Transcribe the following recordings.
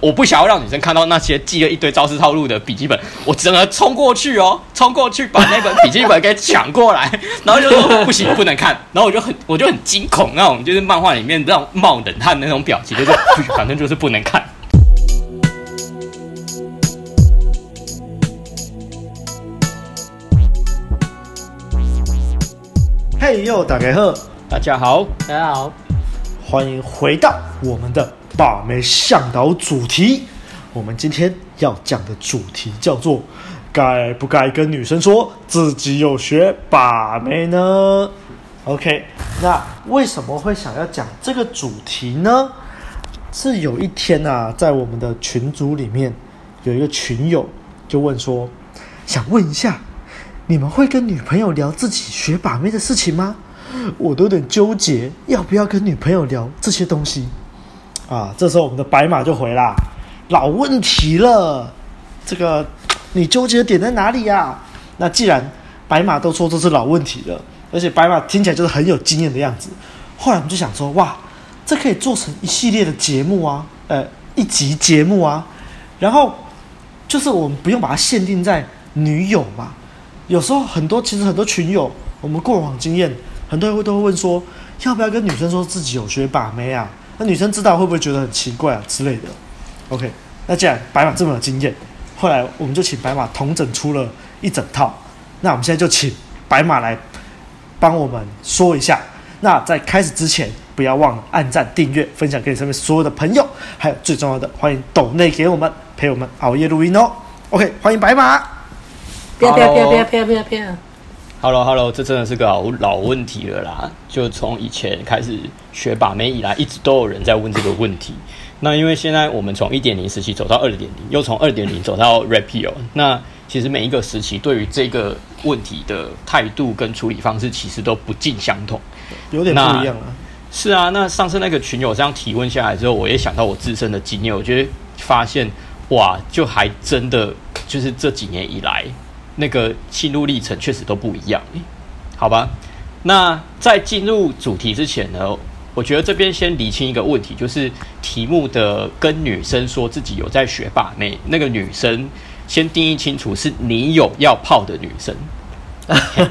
我不想要让女生看到那些记了一堆招式套路的笔记本，我只能冲过去哦，冲过去把那本笔记本给抢过来，然后就说不行，不能看，然后我就很我就很惊恐那种，就是漫画里面那种冒冷汗的那种表情，就是 反正就是不能看。嘿呦，大家好，大家好，大家好，欢迎回到我们的把妹向导主题。我们今天要讲的主题叫做“该不该跟女生说自己有学把妹呢？”OK，那为什么会想要讲这个主题呢？是有一天啊，在我们的群组里面，有一个群友就问说：“想问一下。”你们会跟女朋友聊自己学把妹的事情吗？我都有点纠结，要不要跟女朋友聊这些东西啊？这时候我们的白马就回啦，老问题了，这个你纠结的点在哪里呀？那既然白马都说这是老问题了，而且白马听起来就是很有经验的样子，后来我们就想说，哇，这可以做成一系列的节目啊，呃，一集节目啊，然后就是我们不用把它限定在女友嘛。有时候很多，其实很多群友，我们过往经验，很多人会都会问说，要不要跟女生说自己有学把妹啊？那女生知道会不会觉得很奇怪啊之类的？OK，那既然白马这么有经验，后来我们就请白马同整出了一整套。那我们现在就请白马来帮我们说一下。那在开始之前，不要忘了按赞、订阅、分享给你身边所有的朋友，还有最重要的，欢迎抖内给我们陪我们熬夜录音哦。OK，欢迎白马。啪啪啪啪啪啪啪！Hello Hello，这真的是个老老问题了啦。就从以前开始学把妹以来，一直都有人在问这个问题。那因为现在我们从一点零时期走到二点零，又从二点零走到 Rapio，那其实每一个时期对于这个问题的态度跟处理方式，其实都不尽相同，有点不一样啊。是啊，那上次那个群友这样提问下来之后，我也想到我自身的经验，我觉得发现哇，就还真的就是这几年以来。那个心路历程确实都不一样，好吧？那在进入主题之前呢，我觉得这边先理清一个问题，就是题目的跟女生说自己有在学霸，那，那个女生先定义清楚，是你有要泡的女生。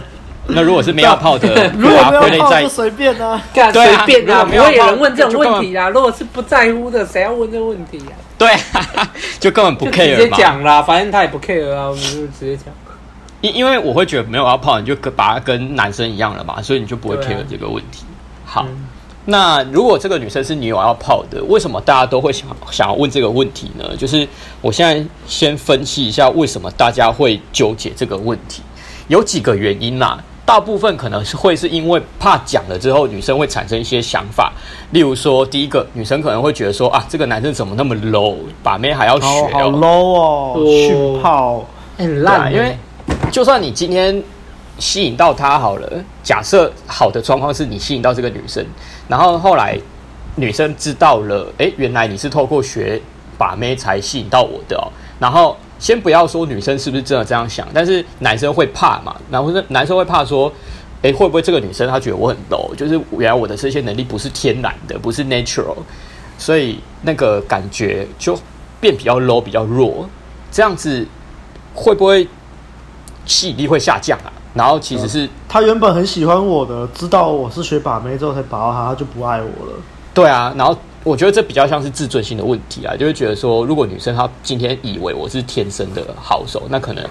那如果是没有泡的，如果没有泡就随便啊，对啊，随便啊，不会有人问这种问题啊。如果是不在乎的，谁要问这个问题啊？对啊，就根本不 care 嘛，直接讲啦，反正他也不 care 啊，我们就直接讲。因因为我会觉得没有要泡，你就跟把它跟男生一样了嘛，所以你就不会 care 这个问题。啊、好，嗯、那如果这个女生是你有要泡的，为什么大家都会想想要问这个问题呢？就是我现在先分析一下为什么大家会纠结这个问题，有几个原因啦。大部分可能是会是因为怕讲了之后女生会产生一些想法，例如说，第一个女生可能会觉得说啊，这个男生怎么那么 low，把妹还要学、哦，好 low 哦，训炮很烂，因为。就算你今天吸引到她好了，假设好的状况是你吸引到这个女生，然后后来女生知道了，诶，原来你是透过学把妹才吸引到我的哦。然后先不要说女生是不是真的这样想，但是男生会怕嘛？然后男生会怕说，诶，会不会这个女生她觉得我很 low，就是原来我的这些能力不是天然的，不是 natural，所以那个感觉就变比较 low，比较弱，这样子会不会？吸引力会下降啊，然后其实是、嗯、他原本很喜欢我的，知道我是学把妹之后才把到他，他就不爱我了。对啊，然后我觉得这比较像是自尊心的问题啊，就会觉得说，如果女生她今天以为我是天生的好手，那可能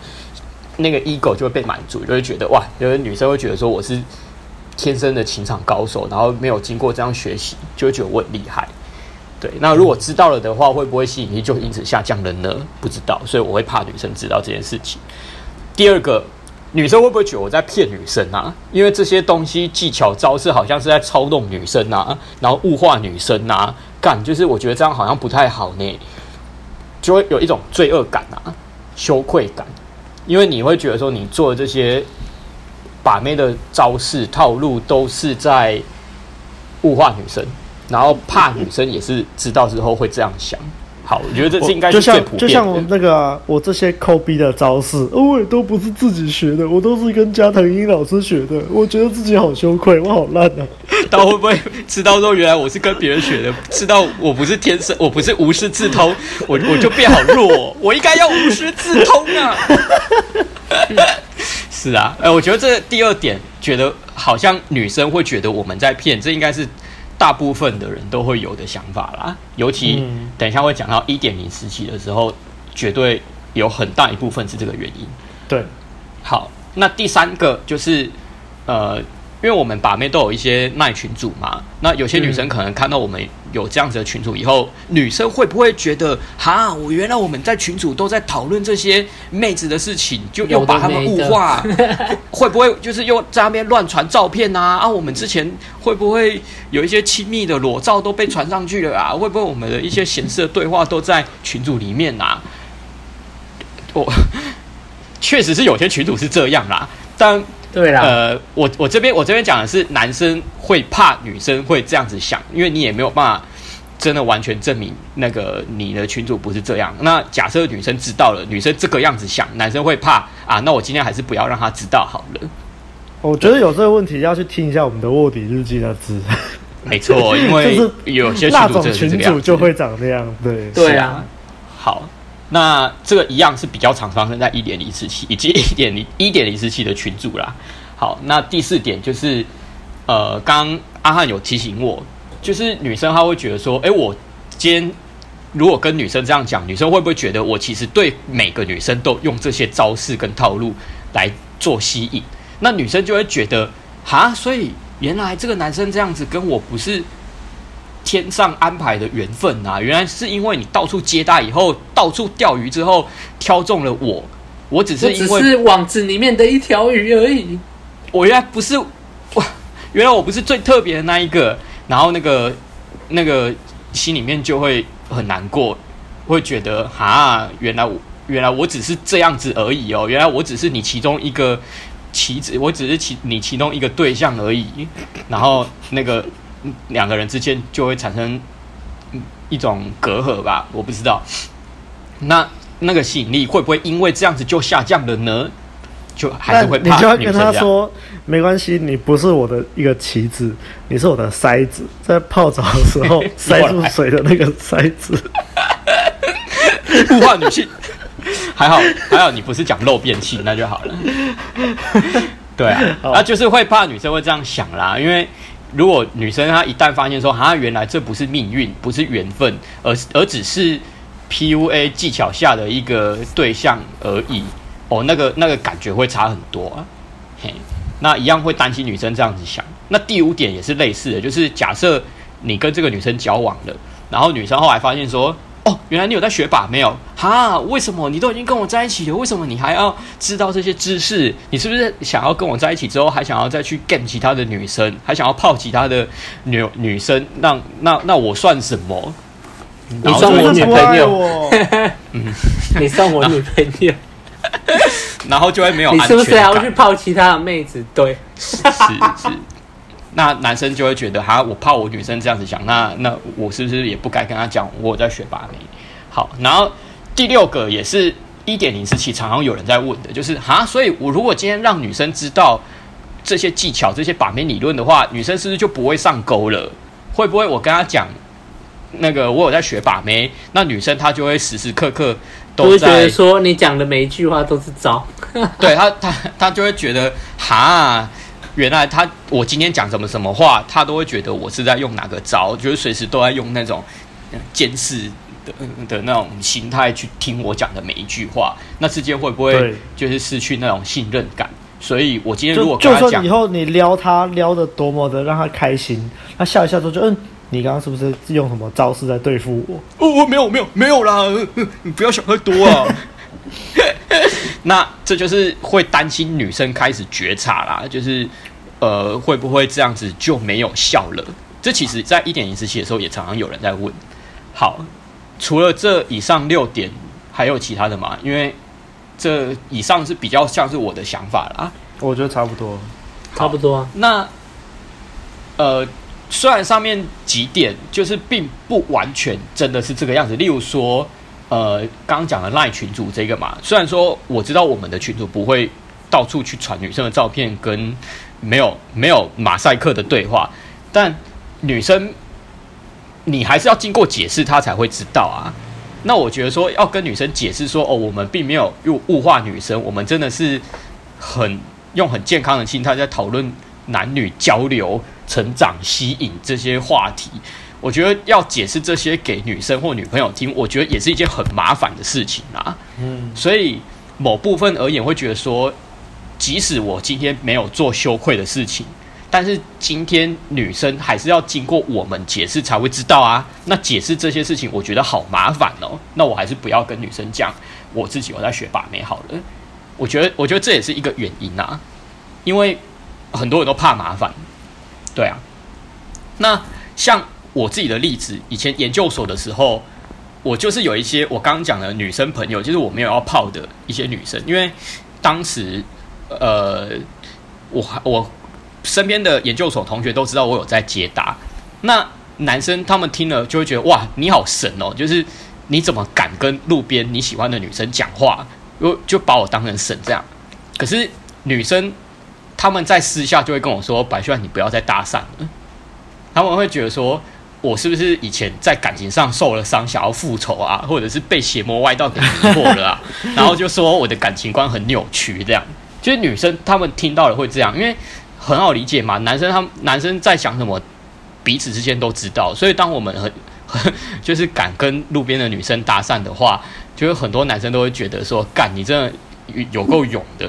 那个 ego 就会被满足，就会觉得哇，有的女生会觉得说我是天生的情场高手，然后没有经过这样学习，就会觉得我很厉害。对，那如果知道了的话，会不会吸引力就因此下降了呢？不知道，所以我会怕女生知道这件事情。第二个，女生会不会觉得我在骗女生啊？因为这些东西技巧招式好像是在操弄女生啊，然后物化女生啊，干就是我觉得这样好像不太好呢，就会有一种罪恶感啊、羞愧感，因为你会觉得说你做的这些把妹的招式套路都是在物化女生，然后怕女生也是知道之后会这样想。好，我觉得这是应该是最普遍的。就像就像那个、啊、我这些抠逼的招式，我也都不是自己学的，我都是跟加藤鹰老师学的。我觉得自己好羞愧，我好烂啊！道会不会知道说原来我是跟别人学的，知道我不是天生，我不是无师自通，我我就变好弱，我应该要无师自通啊。是啊，哎，我觉得这第二点，觉得好像女生会觉得我们在骗，这应该是大部分的人都会有的想法啦。尤其等一下会讲到一点零时期的时候，绝对有很大一部分是这个原因。对，好，那第三个就是呃。因为我们把妹都有一些卖群主嘛，那有些女生可能看到我们有这样子的群主以后，嗯、女生会不会觉得，哈，我原来我们在群主都在讨论这些妹子的事情，就又把她们物化，会不会就是又在那边乱传照片啊？啊，我们之前会不会有一些亲密的裸照都被传上去了啊？会不会我们的一些闲适的对话都在群组里面啊？我 确实是有些群主是这样啦，但。对啦，呃，我我这边我这边讲的是男生会怕女生会这样子想，因为你也没有办法真的完全证明那个你的群主不是这样。那假设女生知道了，女生这个样子想，男生会怕啊？那我今天还是不要让他知道好了。我觉得有这个问题要去听一下我们的卧底日记的字。没错，因为有些群主群主就会长这样，对对啊。好。那这个一样是比较常发生在一点零时期以及一点零一点零时期的群组啦。好，那第四点就是，呃，刚阿汉有提醒我，就是女生她会觉得说，哎，我今天如果跟女生这样讲，女生会不会觉得我其实对每个女生都用这些招式跟套路来做吸引？那女生就会觉得，哈，所以原来这个男生这样子跟我不是。天上安排的缘分啊，原来是因为你到处接待以后，到处钓鱼之后挑中了我，我只是因为只是网子里面的一条鱼而已。我原来不是，哇，原来我不是最特别的那一个，然后那个那个心里面就会很难过，会觉得哈，原来我原来我只是这样子而已哦，原来我只是你其中一个棋子，我只是其你其中一个对象而已，然后那个。两个人之间就会产生一种隔阂吧，我不知道。那那个吸引力会不会因为这样子就下降了呢？就还是会怕。你就要跟他说，没关系，你不是我的一个棋子，你是我的筛子，在泡澡的时候 塞住水的那个筛子。物化女性，还 好还好，你不是讲漏便器，那就好了。对啊，那就是会怕女生会这样想啦，因为。如果女生她一旦发现说，啊，原来这不是命运，不是缘分，而而只是 PUA 技巧下的一个对象而已，哦，那个那个感觉会差很多啊。嘿，那一样会担心女生这样子想。那第五点也是类似的，就是假设你跟这个女生交往了，然后女生后来发现说。哦，原来你有在学把没有？哈，为什么你都已经跟我在一起了？为什么你还要知道这些知识？你是不是想要跟我在一起之后，还想要再去 get 其他的女生，还想要泡其他的女女生？那那那我算什么？你算我女朋友？嗯，你算我女朋友？然后就会没有安全感。你是不是还要去泡其他的妹子？对，是是。那男生就会觉得，哈，我怕我女生这样子想，那那我是不是也不该跟他讲我在学把妹？好，然后第六个也是一点零时期常常有人在问的，就是哈，所以我如果今天让女生知道这些技巧、这些把妹理论的话，女生是不是就不会上钩了？会不会我跟她讲那个我有在学把妹，那女生她就会时时刻刻都在觉得说你讲的每一句话都是招，对她她她就会觉得哈。原来他，我今天讲什么什么话，他都会觉得我是在用哪个招，就是随时都在用那种监视的的那种心态去听我讲的每一句话。那之间会不会就是失去那种信任感？所以我今天如果就算以后你撩他撩的多么的让他开心，他笑一笑之后就嗯，你刚刚是不是用什么招式在对付我？哦，我没有没有没有啦，你不要想太多啊。那这就是会担心女生开始觉察啦，就是呃会不会这样子就没有效了？这其实在一点零时期的时候也常常有人在问。好，除了这以上六点，还有其他的吗？因为这以上是比较像是我的想法啦。我觉得差不多，差不多。啊那呃，虽然上面几点就是并不完全真的是这个样子，例如说。呃，刚刚讲的赖群主这个嘛，虽然说我知道我们的群主不会到处去传女生的照片跟没有没有马赛克的对话，但女生你还是要经过解释，她才会知道啊。那我觉得说要跟女生解释说，哦，我们并没有用物化女生，我们真的是很用很健康的心态在讨论男女交流、成长、吸引这些话题。我觉得要解释这些给女生或女朋友听，我觉得也是一件很麻烦的事情啊。嗯，所以某部分而言，会觉得说，即使我今天没有做羞愧的事情，但是今天女生还是要经过我们解释才会知道啊。那解释这些事情，我觉得好麻烦哦。那我还是不要跟女生讲我自己我在学把妹好了。我觉得，我觉得这也是一个原因啊，因为很多人都怕麻烦。对啊，那像。我自己的例子，以前研究所的时候，我就是有一些我刚刚讲的女生朋友，就是我没有要泡的一些女生，因为当时，呃，我我身边的研究所同学都知道我有在接答，那男生他们听了就会觉得哇，你好神哦，就是你怎么敢跟路边你喜欢的女生讲话，就就把我当成神这样。可是女生他们在私下就会跟我说，白炫，你不要再搭讪了，他们会觉得说。我是不是以前在感情上受了伤，想要复仇啊，或者是被邪魔歪道给迷惑了啊？然后就说我的感情观很扭曲，这样。就是女生她们听到了会这样，因为很好理解嘛。男生他们男生在想什么，彼此之间都知道。所以当我们很很 就是敢跟路边的女生搭讪的话，就是很多男生都会觉得说，干你真的有够勇的，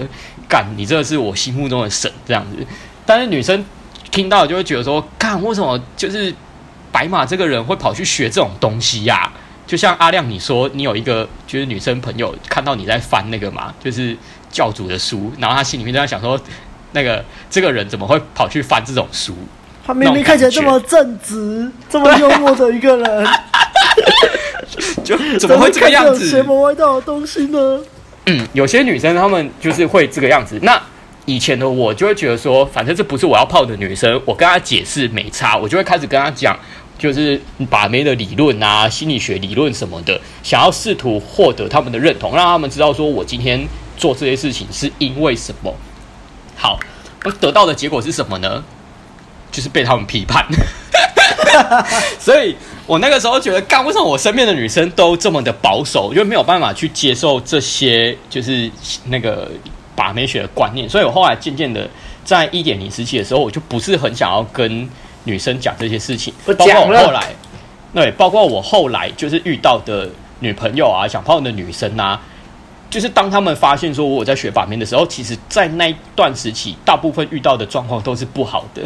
干你这是我心目中的神这样子。但是女生听到就会觉得说，干为什么就是。白马这个人会跑去学这种东西呀、就像阿亮你说，你有一个就是女生朋友看到你在翻那个嘛，就是教主的书，然后他心里面就在想说，那个这个人怎么会跑去翻这种书？他明明看起来这么正直、这么幽默的一个人，就怎么会这个样子？邪魔歪道的东西呢？嗯，有些女生她们就是会这个样子。那以前的我就会觉得说，反正这不是我要泡的女生，我跟她解释没差，我就会开始跟她讲。就是把妹的理论啊，心理学理论什么的，想要试图获得他们的认同，让他们知道说我今天做这些事情是因为什么。好，我得到的结果是什么呢？就是被他们批判。所以我那个时候觉得，干，为什么我身边的女生都这么的保守，因为没有办法去接受这些就是那个把妹学的观念。所以我后来渐渐的在一点零时期的时候，我就不是很想要跟。女生讲这些事情，包括我后来，对，包括我后来就是遇到的女朋友啊，想泡的女生啊，就是当他们发现说我在学把妹的时候，其实，在那一段时期，大部分遇到的状况都是不好的。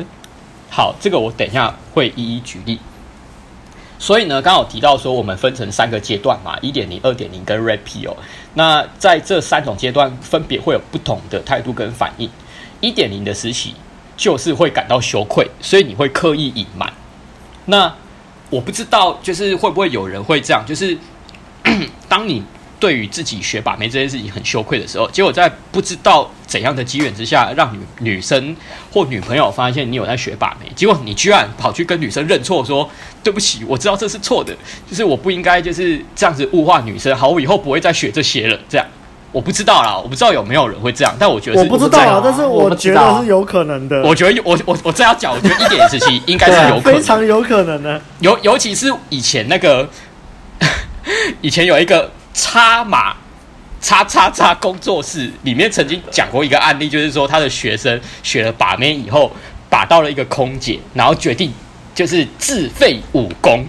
好，这个我等一下会一一举例。所以呢，刚好提到说，我们分成三个阶段嘛，一点零、二点零跟 Red 哦。那在这三种阶段，分别会有不同的态度跟反应。一点零的时期。就是会感到羞愧，所以你会刻意隐瞒。那我不知道，就是会不会有人会这样？就是 当你对于自己学把妹这件事情很羞愧的时候，结果在不知道怎样的机缘之下，让女女生或女朋友发现你有在学把妹，结果你居然跑去跟女生认错，说对不起，我知道这是错的，就是我不应该就是这样子物化女生，好，我以后不会再学这些了，这样。我不知道啦，我不知道有没有人会这样，但我觉得是我不知道啊，但是我觉得是有可能的。我觉得我我我这样讲，我觉得一点时期应该是有可能，非常有可能的。尤尤其是以前那个，以前有一个叉马叉叉叉工作室里面曾经讲过一个案例，就是说他的学生学了把妹以后，把到了一个空姐，然后决定就是自废武功，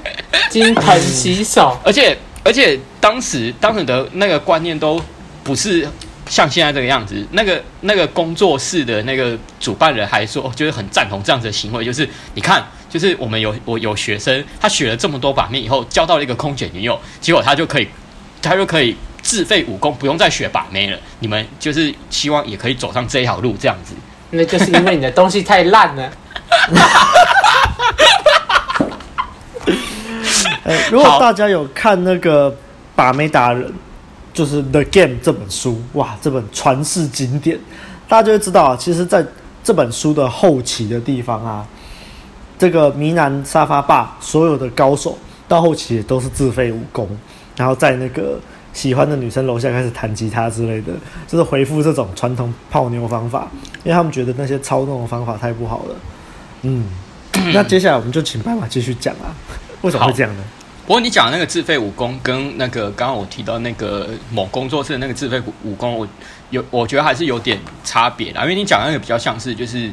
金盆洗手，而且。而且当时当时的那个观念都不是像现在这个样子。那个那个工作室的那个主办人还说，就是很赞同这样子的行为。就是你看，就是我们有我有学生，他学了这么多把妹以后，交到了一个空姐女友，结果他就可以他就可以自废武功，不用再学把妹了。你们就是希望也可以走上这条路，这样子。那就是因为你的东西太烂了。欸、如果大家有看那个《把妹达人》，就是《The Game》这本书，哇，这本传世经典，大家就会知道啊。其实，在这本书的后期的地方啊，这个迷男沙发霸所有的高手到后期也都是自废武功，然后在那个喜欢的女生楼下开始弹吉他之类的，就是回复这种传统泡妞方法，因为他们觉得那些操纵的方法太不好了。嗯，那接下来我们就请爸爸继续讲啊，为什么会这样呢？不过你讲的那个自费武功跟那个刚刚我提到那个某工作室的那个自费武功，我有我觉得还是有点差别啦，因为你讲那个比较像是就是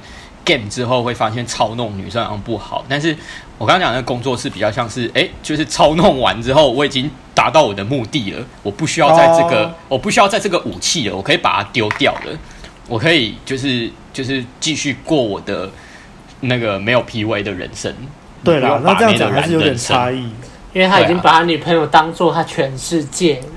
game 之后会发现操弄女生好像不好，但是我刚刚讲的那个工作室比较像是哎，就是操弄完之后我已经达到我的目的了，我不需要在这个、哦、我不需要在这个武器了，我可以把它丢掉了，我可以就是就是继续过我的那个没有 PUA 的人生。对啦，那这样讲还是有点差异。因为他已经把他女朋友当做他全世界了。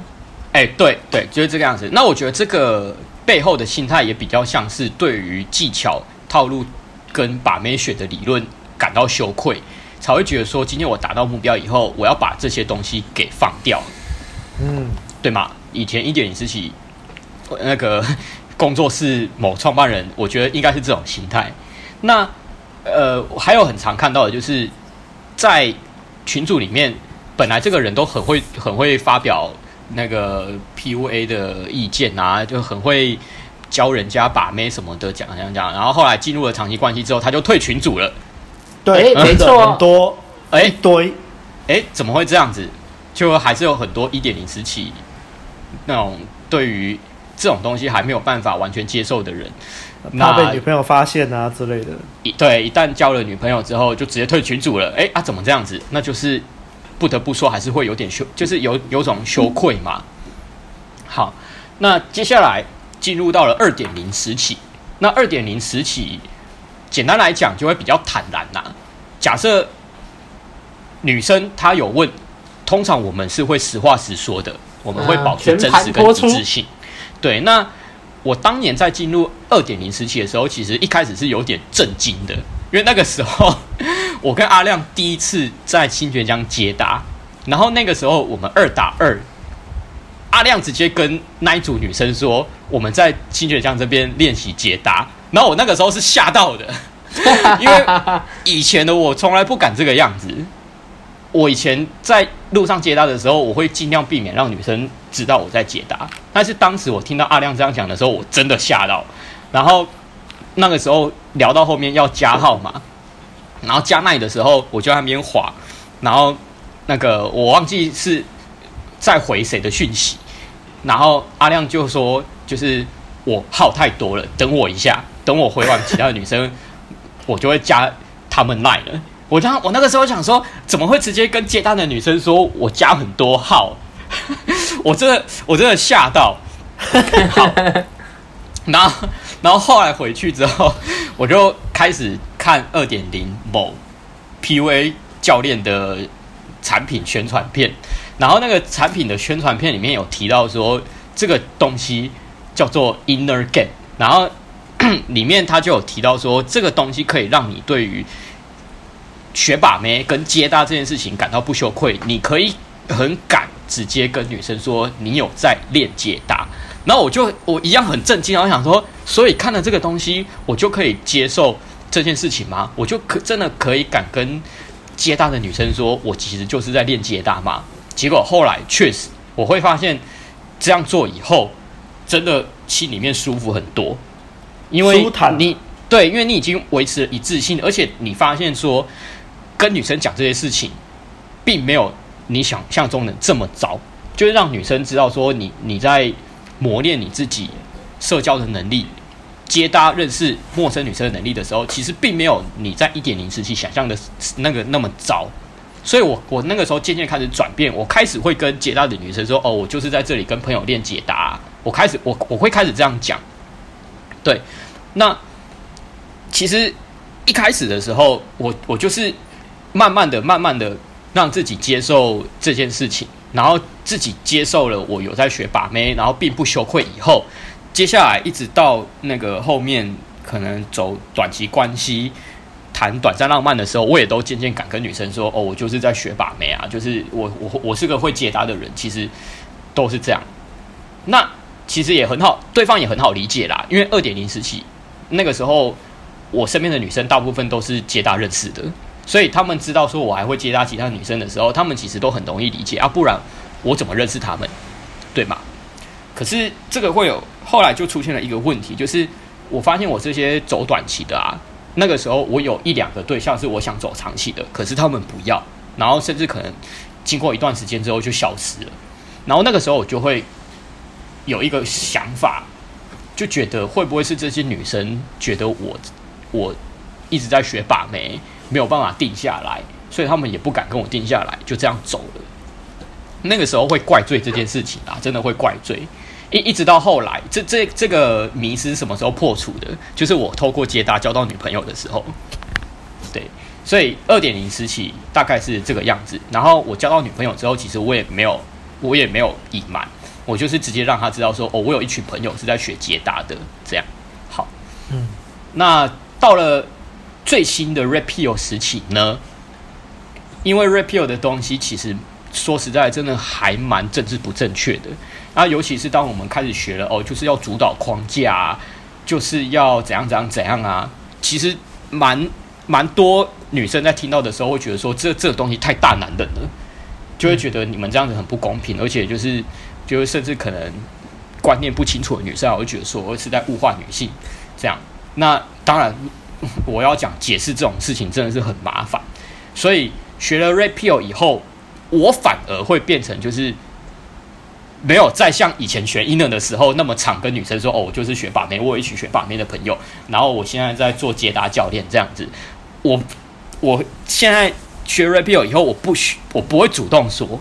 哎、啊，对对，就是这个样子。那我觉得这个背后的心态也比较像是对于技巧、套路跟把妹选的理论感到羞愧，才会觉得说，今天我达到目标以后，我要把这些东西给放掉。嗯，对吗？以前一点零时期那个 工作室某创办人，我觉得应该是这种心态。那呃，还有很常看到的就是在群组里面。本来这个人都很会很会发表那个 PUA 的意见啊，就很会教人家把妹什么的讲讲讲，然后后来进入了长期关系之后，他就退群组了。对，没错，很多哎对，哎怎么会这样子？就还是有很多一点零时期那种对于这种东西还没有办法完全接受的人，怕被女朋友发现啊之类的。一对，一旦交了女朋友之后，就直接退群组了。哎啊，怎么这样子？那就是。不得不说，还是会有点羞，就是有有种羞愧嘛。好，那接下来进入到了二点零时期。那二点零时期，简单来讲就会比较坦然呐。假设女生她有问，通常我们是会实话实说的，我们会保持真实跟一致性。对，那我当年在进入二点零时期的时候，其实一开始是有点震惊的。因为那个时候，我跟阿亮第一次在新泉江接搭，然后那个时候我们二打二，阿亮直接跟那一组女生说，我们在清泉江这边练习解答，然后我那个时候是吓到的，因为以前的我从来不敢这个样子，我以前在路上接搭的时候，我会尽量避免让女生知道我在解答，但是当时我听到阿亮这样讲的时候，我真的吓到，然后。那个时候聊到后面要加号码，然后加奈的时候，我就在那边滑，然后那个我忘记是再回谁的讯息，然后阿亮就说，就是我号太多了，等我一下，等我回完其他的女生，我就会加他们奈了。我当我那个时候想说，怎么会直接跟接单的女生说我加很多号？我真的我真的吓到。好，然后。然后后来回去之后，我就开始看二点零某 PV 教练的产品宣传片，然后那个产品的宣传片里面有提到说，这个东西叫做 Inner Game，然后 里面他就有提到说，这个东西可以让你对于学把妹跟接搭这件事情感到不羞愧，你可以很敢直接跟女生说你有在练接搭。然后我就我一样很震惊，我想说，所以看了这个东西，我就可以接受这件事情吗？我就可真的可以敢跟接搭的女生说，我其实就是在练接搭吗？结果后来确实，我会发现这样做以后，真的心里面舒服很多，因为你对，因为你已经维持了一致性，而且你发现说跟女生讲这些事情，并没有你想象中的这么糟，就是让女生知道说你你在。磨练你自己社交的能力，接搭认识陌生女生的能力的时候，其实并没有你在一点零时期想象的那个那么糟。所以我我那个时候渐渐开始转变，我开始会跟接搭的女生说：“哦，我就是在这里跟朋友练解答。”我开始我我会开始这样讲。对，那其实一开始的时候，我我就是慢慢的、慢慢的让自己接受这件事情。然后自己接受了我有在学把妹，然后并不羞愧。以后接下来一直到那个后面可能走短期关系、谈短暂浪漫的时候，我也都渐渐敢跟女生说：“哦，我就是在学把妹啊，就是我我我是个会接搭的人。”其实都是这样。那其实也很好，对方也很好理解啦。因为二点零时期那个时候，我身边的女生大部分都是接搭认识的。所以他们知道说我还会接搭其他女生的时候，他们其实都很容易理解啊，不然我怎么认识他们，对吗？可是这个会有后来就出现了一个问题，就是我发现我这些走短期的啊，那个时候我有一两个对象是我想走长期的，可是他们不要，然后甚至可能经过一段时间之后就消失了。然后那个时候我就会有一个想法，就觉得会不会是这些女生觉得我我一直在学把妹，没有办法定下来，所以他们也不敢跟我定下来，就这样走了。那个时候会怪罪这件事情啊，真的会怪罪。一一直到后来，这这这个迷失什么时候破除的？就是我透过接搭交到女朋友的时候，对，所以二点零时期大概是这个样子。然后我交到女朋友之后，其实我也没有，我也没有隐瞒，我就是直接让她知道说，哦，我有一群朋友是在学接搭的，这样。好，嗯，那到了最新的 repeal 时期呢？因为 repeal 的东西其实说实在，真的还蛮政治不正确的。啊，尤其是当我们开始学了哦，就是要主导框架啊，就是要怎样怎样怎样啊。其实蛮蛮多女生在听到的时候会觉得说，这这个东西太大男人了，就会觉得你们这样子很不公平，而且就是就是甚至可能观念不清楚的女生，会觉得说我是在物化女性这样。那当然，我要讲解释这种事情真的是很麻烦，所以学了 Rapio 以后，我反而会变成就是。没有再像以前学 inner 的时候那么常跟女生说哦，我就是学把妹，我有一群学把妹的朋友，然后我现在在做捷达教练这样子。我我现在学 Rapio 以后，我不学，我不会主动说，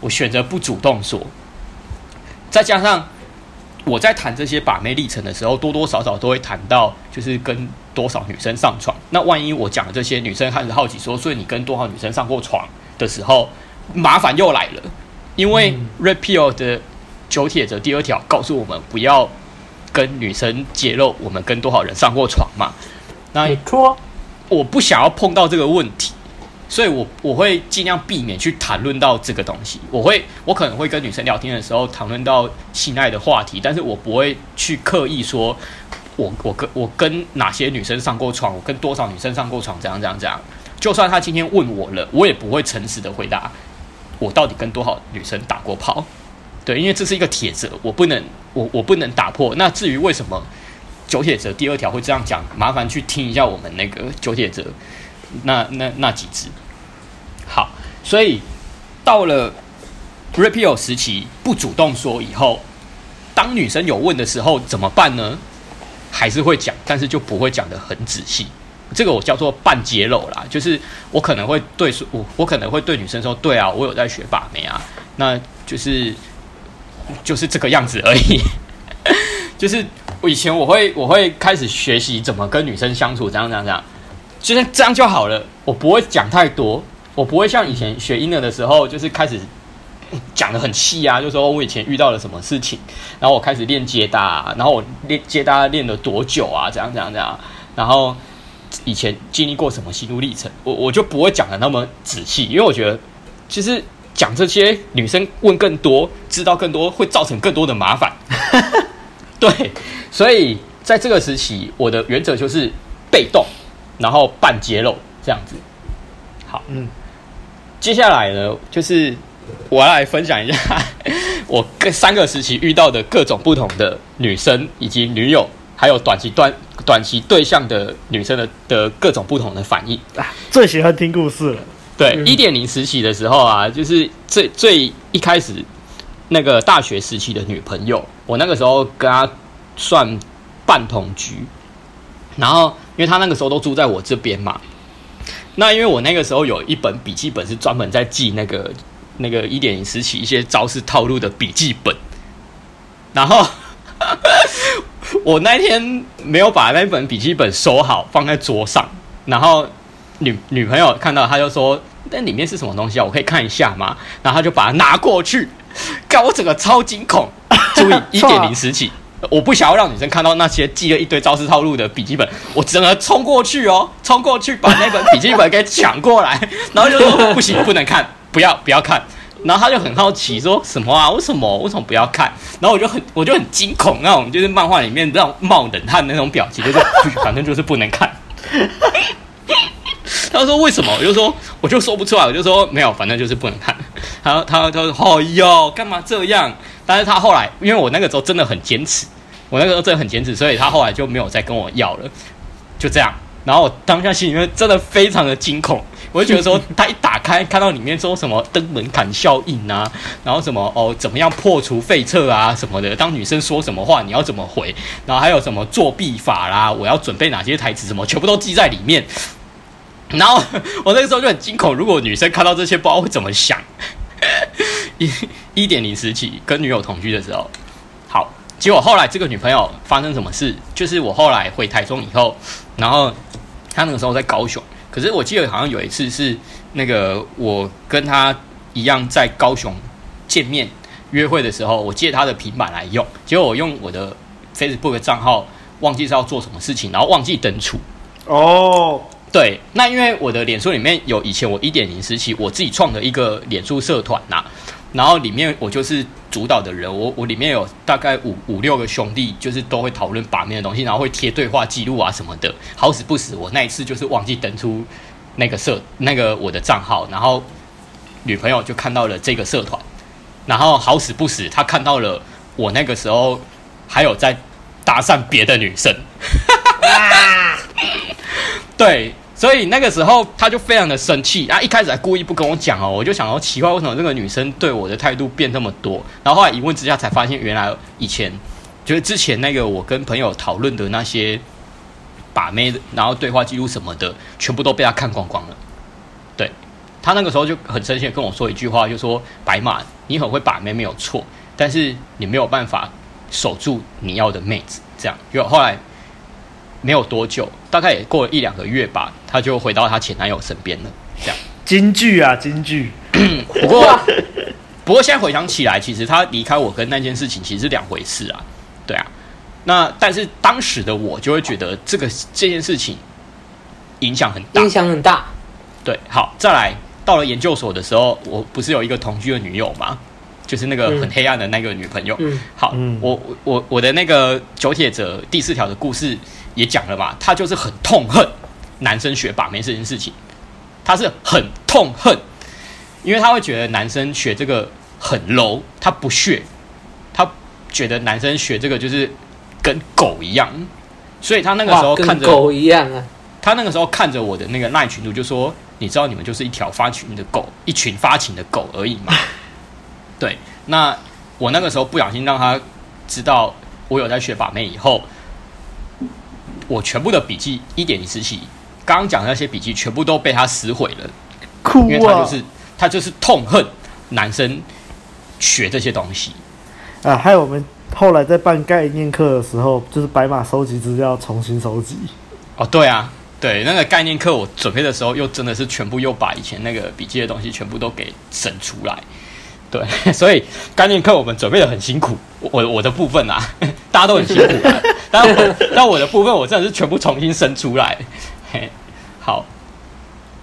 我选择不主动说。再加上我在谈这些把妹历程的时候，多多少少都会谈到，就是跟多少女生上床。那万一我讲的这些女生开始好奇说，所以你跟多少女生上过床的时候，麻烦又来了。因为 Rapio 的九铁则第二条告诉我们，不要跟女生揭露我们跟多少人上过床嘛。那我不想要碰到这个问题，所以我我会尽量避免去谈论到这个东西。我会我可能会跟女生聊天的时候谈论到性爱的话题，但是我不会去刻意说我我跟我跟哪些女生上过床，我跟多少女生上过床，怎样怎样怎样。就算他今天问我了，我也不会诚实的回答。我到底跟多少女生打过炮？对，因为这是一个铁则，我不能，我我不能打破。那至于为什么九铁则第二条会这样讲，麻烦去听一下我们那个九铁则那那那几支。好，所以到了 Rapio 时期，不主动说以后，当女生有问的时候怎么办呢？还是会讲，但是就不会讲得很仔细。这个我叫做半揭露啦，就是我可能会对说，我我可能会对女生说，对啊，我有在学把妹啊，那就是就是这个样子而已。就是我以前我会我会开始学习怎么跟女生相处，这样这样这样，就是这样就好了。我不会讲太多，我不会像以前学英文的时候，就是开始讲的很细啊，就说我以前遇到了什么事情，然后我开始练接搭啊，然后我练接搭练了多久啊，这样这样这样，然后。以前经历过什么心路历程，我我就不会讲的那么仔细，因为我觉得其实讲这些女生问更多，知道更多会造成更多的麻烦。对，所以在这个时期，我的原则就是被动，然后半揭露这样子。好，嗯，接下来呢，就是我要来分享一下 我跟三个时期遇到的各种不同的女生以及女友。还有短期短短期对象的女生的的各种不同的反应啊，最喜欢听故事了。对，一点零时期的时候啊，就是最最一开始那个大学时期的女朋友，我那个时候跟她算半同居，然后因为她那个时候都住在我这边嘛，那因为我那个时候有一本笔记本是专门在记那个那个一点零时期一些招式套路的笔记本，然后。我那天没有把那本笔记本收好，放在桌上，然后女女朋友看到，她就说：“那里面是什么东西啊？我可以看一下吗？”然后她就把它拿过去，搞我整个超惊恐。注意一点零时起，我不想要让女生看到那些记了一堆招式套路的笔记本，我整个冲过去哦，冲过去把那本笔记本给抢过来，然后就说：“不行，不能看，不要不要看。”然后他就很好奇，说什么啊？为什么？为什么不要看？然后我就很，我就很惊恐那种，就是漫画里面那种冒冷汗的那种表情，就是反正就是不能看。他说为什么？我就说我就说不出来，我就说没有，反正就是不能看。他他他说哦哟，干嘛这样？但是他后来，因为我那个时候真的很坚持，我那个时候真的很坚持，所以他后来就没有再跟我要了。就这样，然后我当下心里面真的非常的惊恐，我就觉得说，他一打开看到里面说什么登门槛效应啊，然后什么哦怎么样破除废册啊什么的，当女生说什么话你要怎么回，然后还有什么作弊法啦，我要准备哪些台词，什么全部都记在里面。然后我那个时候就很惊恐，如果女生看到这些，不知道会怎么想。一一点零时期跟女友同居的时候，好，结果后来这个女朋友发生什么事？就是我后来回台中以后，然后她那个时候在高雄，可是我记得好像有一次是那个我跟他一样在高雄见面约会的时候，我借他的平板来用，结果我用我的 Facebook 账号忘记是要做什么事情，然后忘记登出。哦。对，那因为我的脸书里面有以前我一点零时期我自己创的一个脸书社团呐、啊，然后里面我就是主导的人，我我里面有大概五五六个兄弟，就是都会讨论把面的东西，然后会贴对话记录啊什么的。好死不死，我那一次就是忘记登出那个社那个我的账号，然后女朋友就看到了这个社团，然后好死不死，她看到了我那个时候还有在搭讪别的女生，对。所以那个时候他就非常的生气，啊，一开始还故意不跟我讲哦，我就想说奇怪，为什么这个女生对我的态度变这么多？然后后来一问之下才发现，原来以前就是之前那个我跟朋友讨论的那些把妹，然后对话记录什么的，全部都被他看光光了。对，他那个时候就很生气的跟我说一句话，就说白马，你很会把妹没有错，但是你没有办法守住你要的妹子，这样就后来。没有多久，大概也过了一两个月吧，他就回到他前男友身边了。这样，京剧啊，京剧。不过，不过现在回想起来，其实他离开我跟那件事情其实是两回事啊。对啊，那但是当时的我就会觉得这个这件事情影响很大，影响很大。对，好，再来到了研究所的时候，我不是有一个同居的女友吗？就是那个很黑暗的那个女朋友。嗯，好，嗯、我我我的那个九铁者第四条的故事。也讲了嘛，他就是很痛恨男生学把妹这件事情，他是很痛恨，因为他会觉得男生学这个很 low，他不屑，他觉得男生学这个就是跟狗一样，所以他那个时候看着狗一样啊，他那个时候看着我的那个赖群主就说：“你知道你们就是一条发情的狗，一群发情的狗而已嘛。”对，那我那个时候不小心让他知道我有在学把妹以后。我全部的笔记一点零时期，刚刚讲的那些笔记全部都被他撕毁了，哭啊！因为他就是他就是痛恨男生学这些东西啊。还有我们后来在办概念课的时候，就是白马收集资料重新收集。哦，对啊，对，那个概念课我准备的时候，又真的是全部又把以前那个笔记的东西全部都给省出来。对，所以概念课我们准备的很辛苦，我我的部分啊，大家都很辛苦啊。但我但我的部分，我真的是全部重新生出来。嘿，好，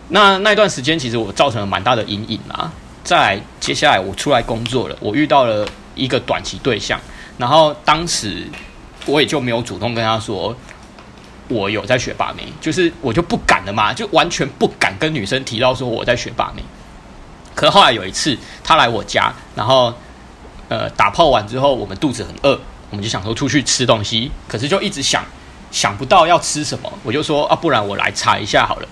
那那段时间其实我造成了蛮大的阴影啊。再来，接下来我出来工作了，我遇到了一个短期对象，然后当时我也就没有主动跟他说我有在学把妹，就是我就不敢了嘛，就完全不敢跟女生提到说我在学把妹。可是后来有一次，他来我家，然后呃打炮完之后，我们肚子很饿。我们就想说出去吃东西，可是就一直想想不到要吃什么，我就说啊，不然我来查一下好了。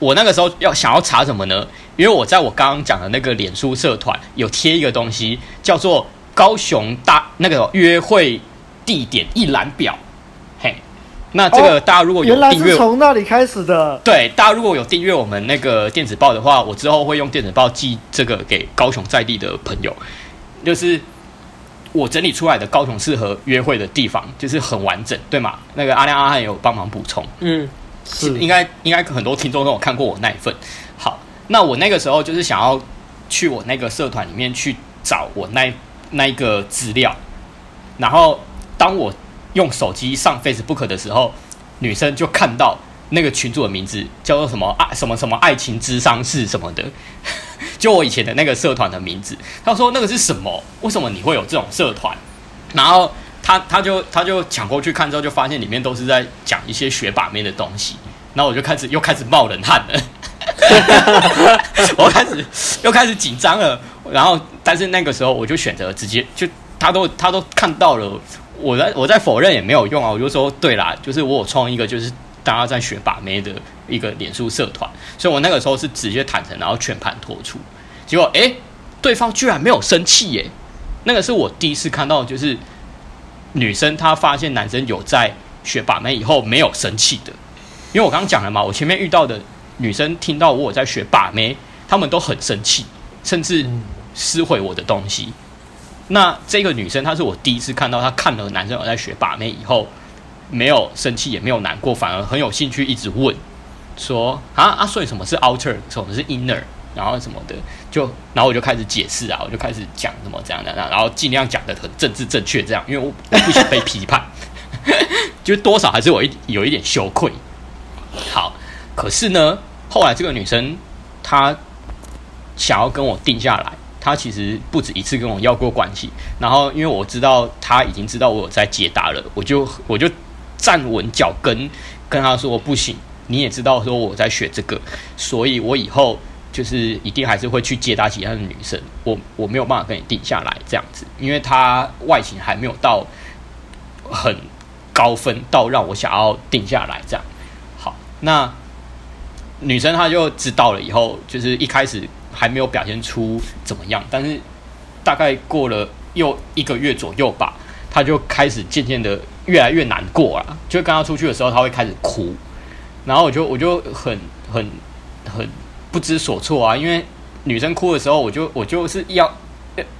我那个时候要想要查什么呢？因为我在我刚刚讲的那个脸书社团有贴一个东西，叫做高雄大那个约会地点一览表。嘿，那这个大家如果有订阅，原来是从那里开始的。对，大家如果有订阅我们那个电子报的话，我之后会用电子报寄这个给高雄在地的朋友，就是。我整理出来的高雄适合约会的地方，就是很完整，对吗？那个阿亮阿汉也有帮忙补充，嗯，是应该应该很多听众都有看过我那一份。好，那我那个时候就是想要去我那个社团里面去找我那那一个资料，然后当我用手机上 Facebook 的时候，女生就看到那个群主的名字叫做什么爱什么什么爱情智商是什么的。就我以前的那个社团的名字，他说那个是什么？为什么你会有这种社团？然后他他就他就抢过去看之后，就发现里面都是在讲一些学把妹的东西。然后我就开始又开始冒冷汗了，我开始又开始紧张了。然后但是那个时候我就选择直接就他都他都看到了，我在我在否认也没有用啊。我就说对啦，就是我有创一个就是大家在学把妹的一个脸书社团，所以我那个时候是直接坦诚，然后全盘托出。结果哎，对方居然没有生气耶！那个是我第一次看到，就是女生她发现男生有在学把妹以后没有生气的。因为我刚刚讲了嘛，我前面遇到的女生听到我有在学把妹，她们都很生气，甚至撕毁我的东西。那这个女生她是我第一次看到，她看了男生有在学把妹以后，没有生气也没有难过，反而很有兴趣，一直问说啊啊，所以什么是 outer，什么是 inner，然后什么的，就然后我就开始解释啊，我就开始讲什么这样的，然后尽量讲得很政治正确，这样，因为我我不想被批判，就多少还是我一有一点羞愧。好，可是呢，后来这个女生她想要跟我定下来，她其实不止一次跟我要过关系。然后因为我知道她已经知道我有在解答了，我就我就站稳脚跟跟他说不行，你也知道说我在学这个，所以我以后就是一定还是会去接搭其他的女生。我我没有办法跟你定下来这样子，因为她外形还没有到很高分到让我想要定下来这样。好那女生她就知道了以后，就是一开始还没有表现出怎么样，但是大概过了又一个月左右吧，她就开始渐渐的越来越难过了。就跟她出去的时候，她会开始哭，然后我就我就很很很不知所措啊，因为女生哭的时候，我就我就是要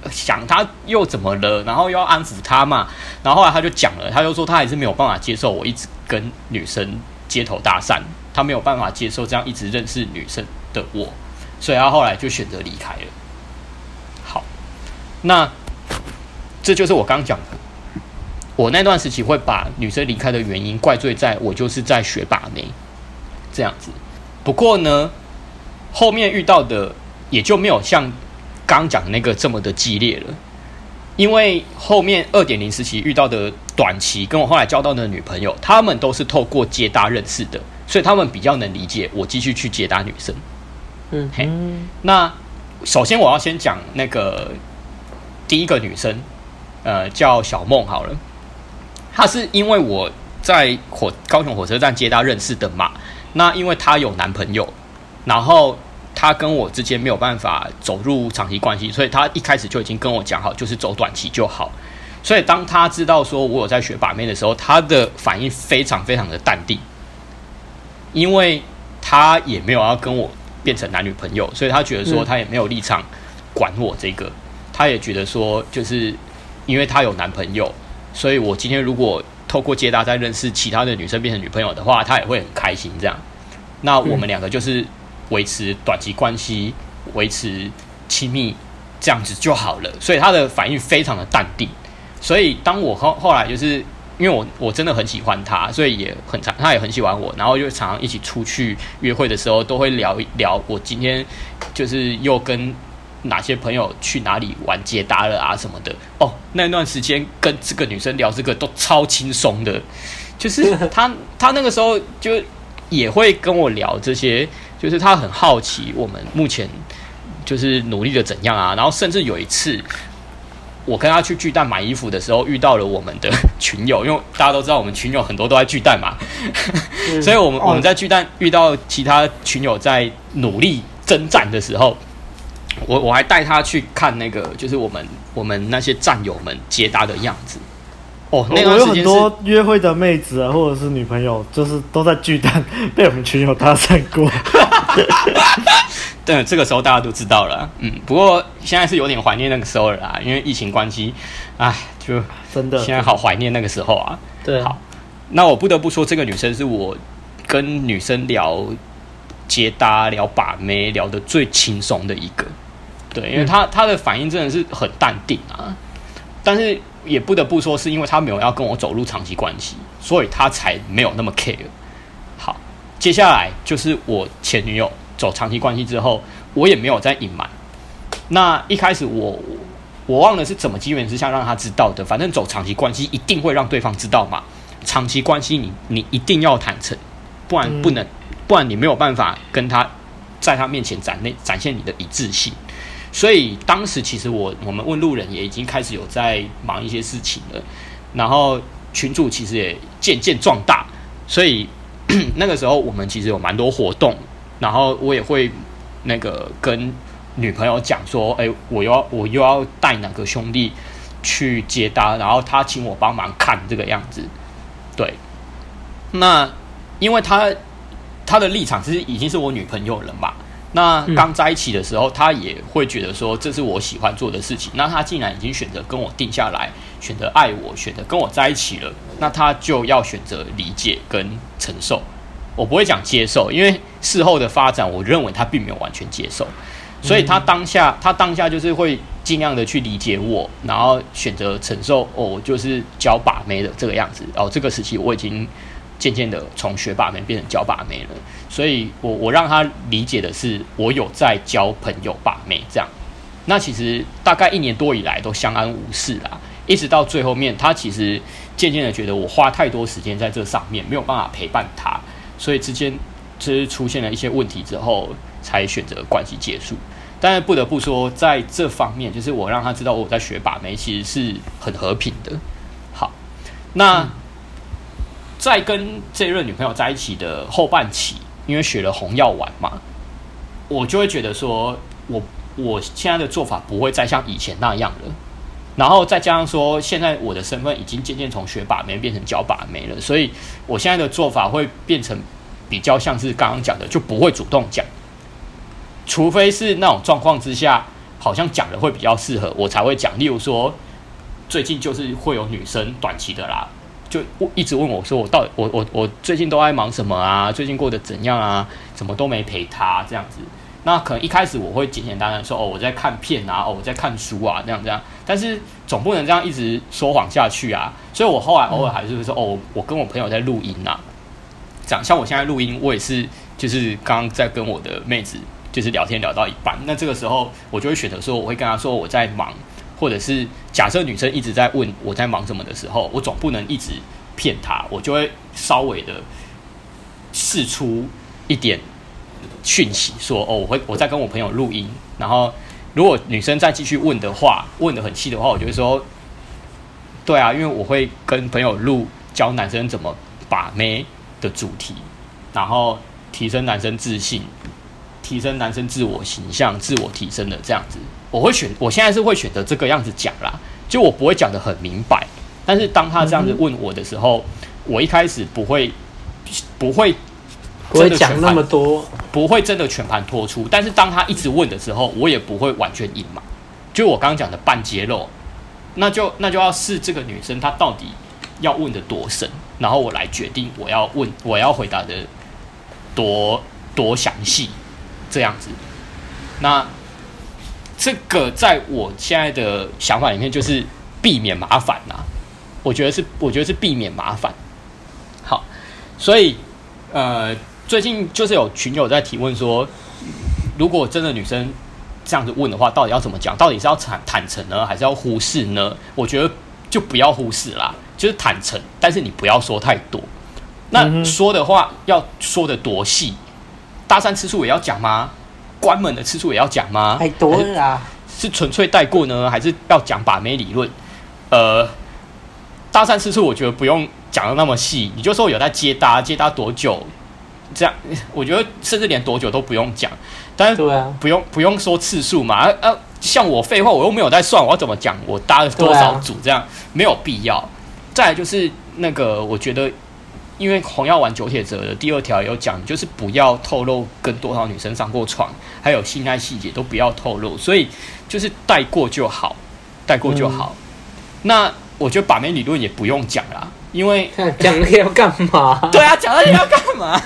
想她又怎么了，然后又要安抚她嘛，然后后来她就讲了，她就说她还是没有办法接受我一直跟女生。街头搭讪，他没有办法接受这样一直认识女生的我，所以他后来就选择离开了。好，那这就是我刚讲的，我那段时期会把女生离开的原因怪罪在我就是在学把妹这样子。不过呢，后面遇到的也就没有像刚讲那个这么的激烈了。因为后面二点零时期遇到的短期跟我后来交到的女朋友，他们都是透过接搭认识的，所以他们比较能理解我继续去接搭女生。嗯，嘿，那首先我要先讲那个第一个女生，呃，叫小梦好了。他是因为我在火高雄火车站接他认识的嘛，那因为她有男朋友，然后。他跟我之间没有办法走入长期关系，所以他一开始就已经跟我讲好，就是走短期就好。所以当他知道说我有在学把妹的时候，他的反应非常非常的淡定，因为他也没有要跟我变成男女朋友，所以他觉得说他也没有立场管我这个。他也觉得说，就是因为他有男朋友，所以我今天如果透过接搭再认识其他的女生变成女朋友的话，他也会很开心这样。那我们两个就是。维持短期关系，维持亲密，这样子就好了。所以他的反应非常的淡定。所以当我后后来就是因为我我真的很喜欢他，所以也很常他也很喜欢我，然后就常常一起出去约会的时候，都会聊一聊我今天就是又跟哪些朋友去哪里玩接搭了啊什么的。哦，那段时间跟这个女生聊这个都超轻松的，就是 她她那个时候就也会跟我聊这些。就是她很好奇我们目前就是努力的怎样啊，然后甚至有一次我跟她去巨蛋买衣服的时候遇到了我们的群友，因为大家都知道我们群友很多都在巨蛋嘛，嗯、所以我们我们在巨蛋遇到其他群友在努力征战的时候，我我还带他去看那个就是我们我们那些战友们接搭的样子。哦，那个、我有很多约会的妹子啊，或者是女朋友，就是都在巨蛋被我们群友搭讪过。对，这个时候大家都知道了。嗯，不过现在是有点怀念那个时候了啦，因为疫情关系，唉，就真的现在好怀念那个时候啊。对，好，那我不得不说，这个女生是我跟女生聊接搭、聊把妹聊得最轻松的一个。对，因为他他的反应真的是很淡定啊，但是。也不得不说，是因为他没有要跟我走入长期关系，所以他才没有那么 care。好，接下来就是我前女友走长期关系之后，我也没有再隐瞒。那一开始我我忘了是怎么机缘之下让他知道的，反正走长期关系一定会让对方知道嘛。长期关系你你一定要坦诚，不然不能，不然你没有办法跟他在他面前展内展现你的一致性。所以当时其实我我们问路人也已经开始有在忙一些事情了，然后群主其实也渐渐壮大，所以 那个时候我们其实有蛮多活动，然后我也会那个跟女朋友讲说，哎，我要我又要带哪个兄弟去接搭，然后他请我帮忙看这个样子。对，那因为他他的立场其实已经是我女朋友了嘛。那刚在一起的时候，他也会觉得说，这是我喜欢做的事情。那他既然已经选择跟我定下来，选择爱我，选择跟我在一起了，那他就要选择理解跟承受。我不会讲接受，因为事后的发展，我认为他并没有完全接受。所以他当下，他当下就是会尽量的去理解我，然后选择承受。哦，就是脚把妹的这个样子。哦，这个时期我已经。渐渐的从学把妹变成教把妹了，所以我我让他理解的是我有在交朋友把妹这样，那其实大概一年多以来都相安无事啦，一直到最后面，他其实渐渐的觉得我花太多时间在这上面，没有办法陪伴他，所以之间就是出现了一些问题之后，才选择关系结束。但是不得不说，在这方面，就是我让他知道我在学把妹，其实是很和平的。好，那。在跟这任女朋友在一起的后半期，因为学了红药丸嘛，我就会觉得说，我我现在的做法不会再像以前那样了。然后再加上说，现在我的身份已经渐渐从学把妹变成教把妹了，所以我现在的做法会变成比较像是刚刚讲的，就不会主动讲，除非是那种状况之下，好像讲的会比较适合，我才会讲。例如说，最近就是会有女生短期的啦。就一直问我说，我到底我我我最近都在忙什么啊？最近过得怎样啊？怎么都没陪他这样子。那可能一开始我会简简单单说哦，我在看片啊，哦，我在看书啊，这样这样。但是总不能这样一直说谎下去啊。所以我后来偶尔还是会说哦，我跟我朋友在录音啊。这样像我现在录音，我也是就是刚刚在跟我的妹子就是聊天聊到一半，那这个时候我就会选择说，我会跟她说我在忙。或者是假设女生一直在问我在忙什么的时候，我总不能一直骗她，我就会稍微的试出一点讯息，说哦，我会我在跟我朋友录音，然后如果女生再继续问的话，问的很细的话，我就会说，对啊，因为我会跟朋友录教男生怎么把妹的主题，然后提升男生自信，提升男生自我形象、自我提升的这样子。我会选，我现在是会选择这个样子讲啦，就我不会讲的很明白，但是当他这样子问我的时候，嗯、我一开始不会，不会，不会讲那么多，不会真的全盘托出，但是当他一直问的时候，我也不会完全隐瞒，就我刚刚讲的半揭露，那就那就要试这个女生她到底要问的多深，然后我来决定我要问我要回答的多多详细，这样子，那。这个在我现在的想法里面，就是避免麻烦呐。我觉得是，我觉得是避免麻烦。好，所以呃，最近就是有群友在提问说，如果真的女生这样子问的话，到底要怎么讲？到底是要坦坦诚呢，还是要忽视呢？我觉得就不要忽视啦，就是坦诚，但是你不要说太多。那说的话要说的多细？搭讪次数也要讲吗？关门的次数也要讲吗？太多了啊！是纯粹带过呢，还是要讲把妹理论？呃，搭讪次数我觉得不用讲的那么细，你就说有在接搭，接搭多久？这样 我觉得甚至连多久都不用讲。但是不用不用说次数嘛。呃、啊，像我废话，我又没有在算，我要怎么讲？我搭了多少组？这样没有必要。再来就是那个，我觉得。因为红药丸九铁则的第二条有讲，就是不要透露跟多少女生上过床，还有性爱细节都不要透露，所以就是带过就好，带过就好。嗯、那我觉得把妹理论也不用讲啦，因为讲那个要干嘛？对啊，讲那个要干嘛？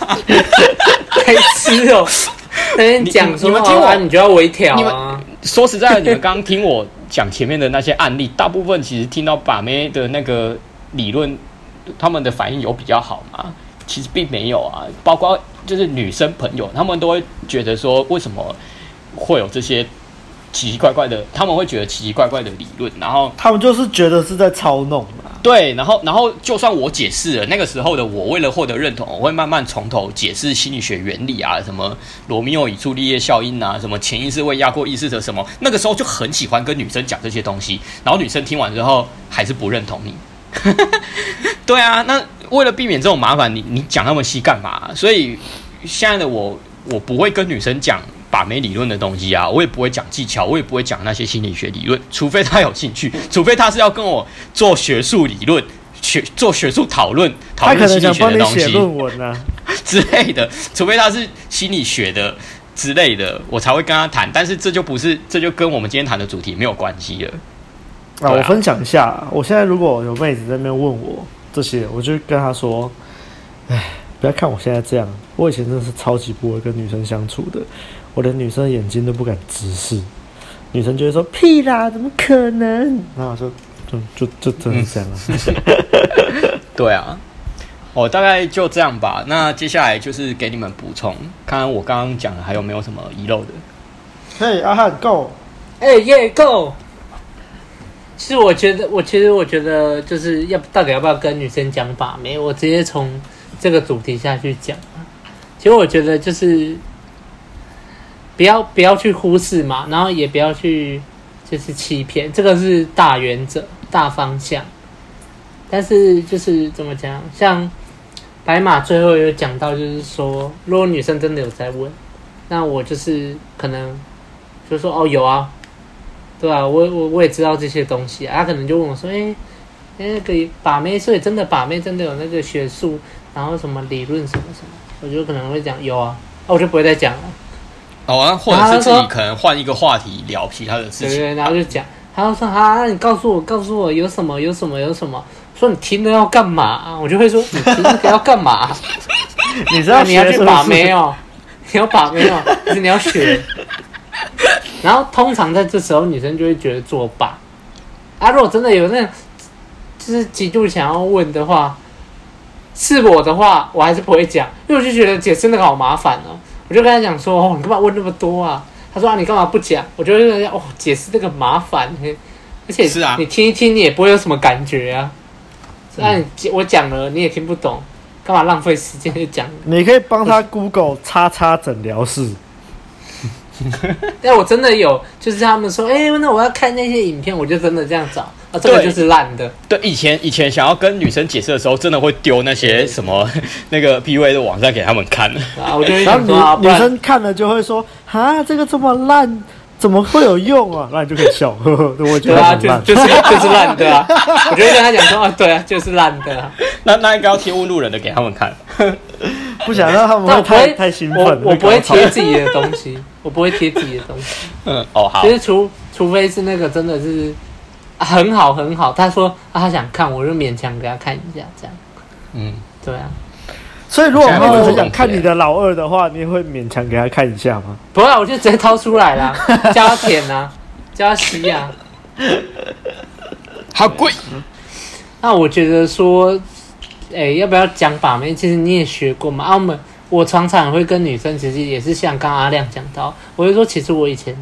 白痴哦！你讲什么？你们听完你就要微调啊？说实在的，你们刚刚听我讲前面的那些案例，大部分其实听到把妹的那个理论。他们的反应有比较好吗？其实并没有啊，包括就是女生朋友，他们都会觉得说，为什么会有这些奇奇怪怪的？他们会觉得奇奇怪怪的理论，然后他们就是觉得是在操弄嘛。对，然后然后就算我解释了，那个时候的我为了获得认同，我会慢慢从头解释心理学原理啊，什么罗密欧与朱丽叶效应啊，什么潜意识会压过意识的什么，那个时候就很喜欢跟女生讲这些东西，然后女生听完之后还是不认同你。对啊，那为了避免这种麻烦，你你讲那么细干嘛？所以现在的我，我不会跟女生讲把妹理论的东西啊，我也不会讲技巧，我也不会讲那些心理学理论，除非她有兴趣，除非她是要跟我做学术理论、学做学术讨论、讨论心理学的东西、写论文啊 之类的，除非她是心理学的之类的，我才会跟她谈。但是这就不是，这就跟我们今天谈的主题没有关系了。啊，我分享一下，我现在如果有妹子在那边问我这些，我就跟她说：“哎，不要看我现在这样，我以前真的是超级不会跟女生相处的，我连女生的眼睛都不敢直视，女生就会说屁啦，怎么可能？”然后我说：“就就就真的这样啊。” 对啊，哦，大概就这样吧。那接下来就是给你们补充，看看我刚刚讲的还有没有什么遗漏的。嘿，阿汉，Go！哎耶，Go！其实我觉得，我其实我觉得，就是要到底要不要跟女生讲把妹？我直接从这个主题下去讲。其实我觉得就是不要不要去忽视嘛，然后也不要去就是欺骗，这个是大原则、大方向。但是就是怎么讲，像白马最后有讲到，就是说，如果女生真的有在问，那我就是可能就说哦，有啊。对啊，我我我也知道这些东西啊，他可能就问我说：“哎、欸，那个把妹，所以真的把妹真的有那个学术，然后什么理论什么什么？”我就可能会讲有啊，我就不会再讲了。哦啊，或者是自己可能换一个话题聊其他的事情。对，对对，然后就讲，他就说：“啊，那你告诉我，告诉我有什么，有什么，有什么？说你听了要干嘛？”我就会说：“你听这个要干嘛？你知道你要去把妹哦，你要把妹哦，就是你要学。” 然后通常在这时候，女生就会觉得作罢。啊，如果真的有那种，就是极度想要问的话，是我的话，我还是不会讲，因为我就觉得解释那个好麻烦哦。我就跟他讲说：“哦，你干嘛问那么多啊？”他说：“啊，你干嘛不讲？”我就觉得哦，解释这个麻烦，而且是啊，你听一听，你也不会有什么感觉啊。那、你我讲了，你也听不懂，干嘛浪费时间去讲？你可以帮他 Google 叉叉诊疗室。但我真的有，就是他们说，哎、欸，那我要看那些影片，我就真的这样找啊，这个就是烂的。对，以前以前想要跟女生解释的时候，真的会丢那些什么那个 PUA 的网站给他们看啊。我觉得然后女女生看了就会说，啊，这个这么烂，怎么会有用啊？那你就可以笑，呵 呵我觉得啊，就就是就是烂的啊。我就会跟他讲说，啊，对啊，就是烂的、啊。那那应该要贴问路人的给他们看。不想让他们会太太兴奋，我我不会贴自己的东西，我不会贴自己的东西。嗯，哦好。其实除除非是那个真的是很好很好，他说啊他想看，我就勉强给他看一下这样。嗯，对啊。所以如果他们很想看你的老二的话，你会勉强给他看一下吗？不会，我就直接掏出来了，叫他舔啊，叫他吸啊。好贵。那我觉得说。哎、欸，要不要讲把妹？其实你也学过嘛。啊，我们我常常会跟女生，其实也是像刚阿亮讲到，我就说，其实我以前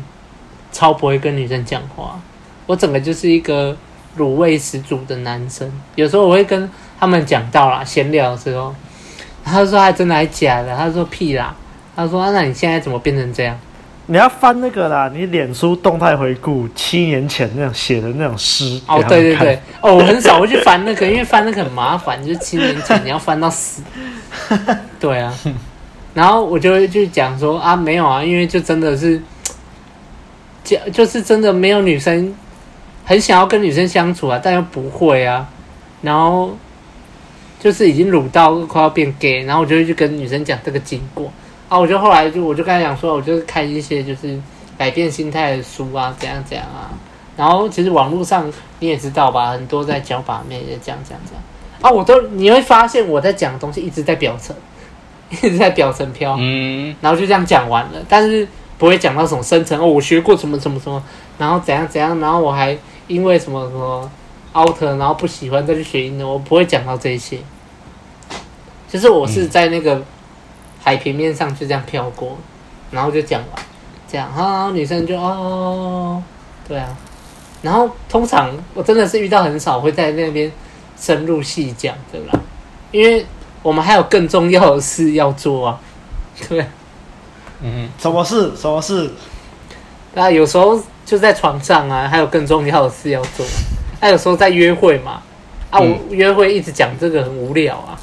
超不会跟女生讲话，我整个就是一个卤味十足的男生。有时候我会跟他们讲到啦，闲聊的时候，他说还真的还假的，他说屁啦，他说、那你现在怎么变成这样？你要翻那个啦，你脸书动态回顾七年前那样写的那种诗哦，对对对，哦，我很少会去翻那个，因为翻那个很麻烦，就是七年前你要翻到死。对啊，然后我就会去讲说啊，没有啊，因为就真的是，就就是真的没有女生很想要跟女生相处啊，但又不会啊，然后就是已经卤到快要变 gay，然后我就会去跟女生讲这个经过。啊，我就后来就我就跟他讲说，我就是看一些就是改变心态的书啊，怎样怎样啊。然后其实网络上你也知道吧，很多在教把妹的这样这样这样。啊，我都你会发现我在讲的东西一直在表层，一直在表层飘。嗯。然后就这样讲完了，但是不会讲到什么深层哦，我学过什么什么什么，然后怎样怎样，然后我还因为什么什么 out，然后不喜欢再去学英文，我不会讲到这些。就是我是在那个。海平面上就这样飘过，然后就讲完，这样啊，女生就哦，对啊，然后通常我真的是遇到很少会在那边深入细讲的啦，因为我们还有更重要的事要做啊，对，嗯，什么事？什么事？那有时候就在床上啊，还有更重要的事要做，还有时候在约会嘛，啊，我约会一直讲这个很无聊啊，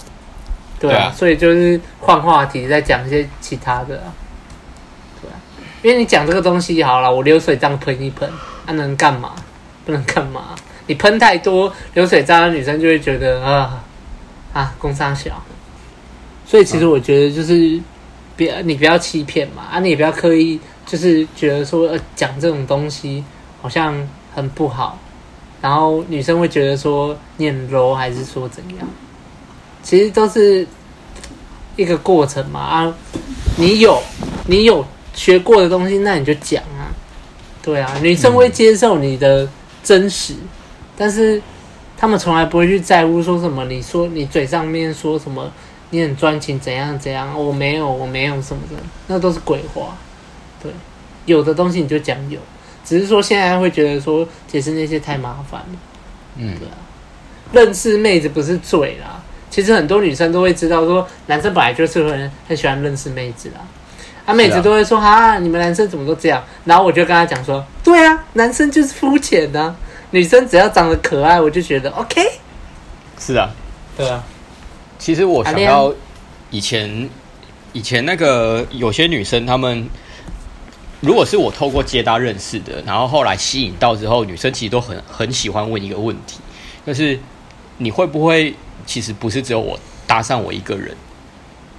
对啊，所以就是换话题，再讲一些其他的啊，对啊，因为你讲这个东西好了，我流水账喷一喷，那、啊、能干嘛？不能干嘛？你喷太多流水账的女生就会觉得啊啊，工伤小，所以其实我觉得就是别你不要欺骗嘛，啊，你也不要刻意就是觉得说呃讲这种东西好像很不好。然后女生会觉得说你很柔，还是说怎样？其实都是一个过程嘛啊！你有你有学过的东西，那你就讲啊。对啊，女生会接受你的真实，嗯、但是他们从来不会去在乎说什么。你说你嘴上面说什么，你很专情怎样怎样？我没有，我没有什么的，那都是鬼话。对，有的东西你就讲有。只是说现在会觉得说解释那些太麻烦了，嗯，对啊，认识妹子不是罪啦。其实很多女生都会知道说，男生本来就是很很喜欢认识妹子啦。啊，妹子都会说啊，你们男生怎么都这样？然后我就跟他讲说，对啊，男生就是肤浅的，女生只要长得可爱，我就觉得 OK。是啊，对啊。其实我想到以前以前那个有些女生她们。如果是我透过接搭认识的，然后后来吸引到之后，女生其实都很很喜欢问一个问题，就是你会不会其实不是只有我搭讪我一个人，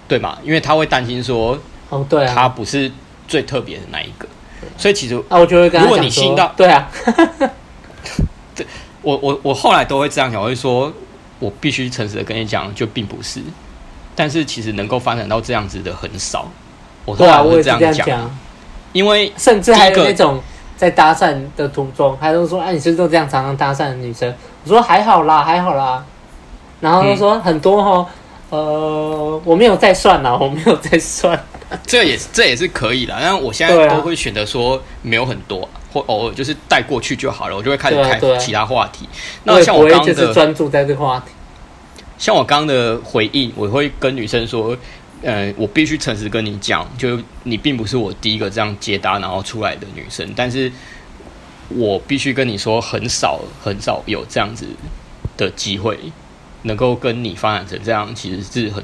对吗？因为他会担心说，哦，对啊，他不是最特别的那一个，所以其实啊，我就会跟如果你吸引到，对啊，对，我我我后来都会这样讲，我会说，我必须诚实的跟你讲，就并不是，但是其实能够发展到这样子的很少，我后来会这样讲。因为甚至还有那种在搭讪的途中，还都说：“哎、啊，你是不是都这样常常搭讪的女生？”我说：“还好啦，还好啦。”然后他说：“很多哦，呃，我没有再算了，我没有再算。”这也是这也是可以的，但我现在都会选择说没有很多，啊、或偶尔就是带过去就好了，我就会开始开其他话题。那像我刚刚就是专注在这个话题，像我刚刚的回应，我会跟女生说。呃，我必须诚实跟你讲，就你并不是我第一个这样接搭然后出来的女生，但是我必须跟你说，很少很少有这样子的机会能够跟你发展成这样，其实是很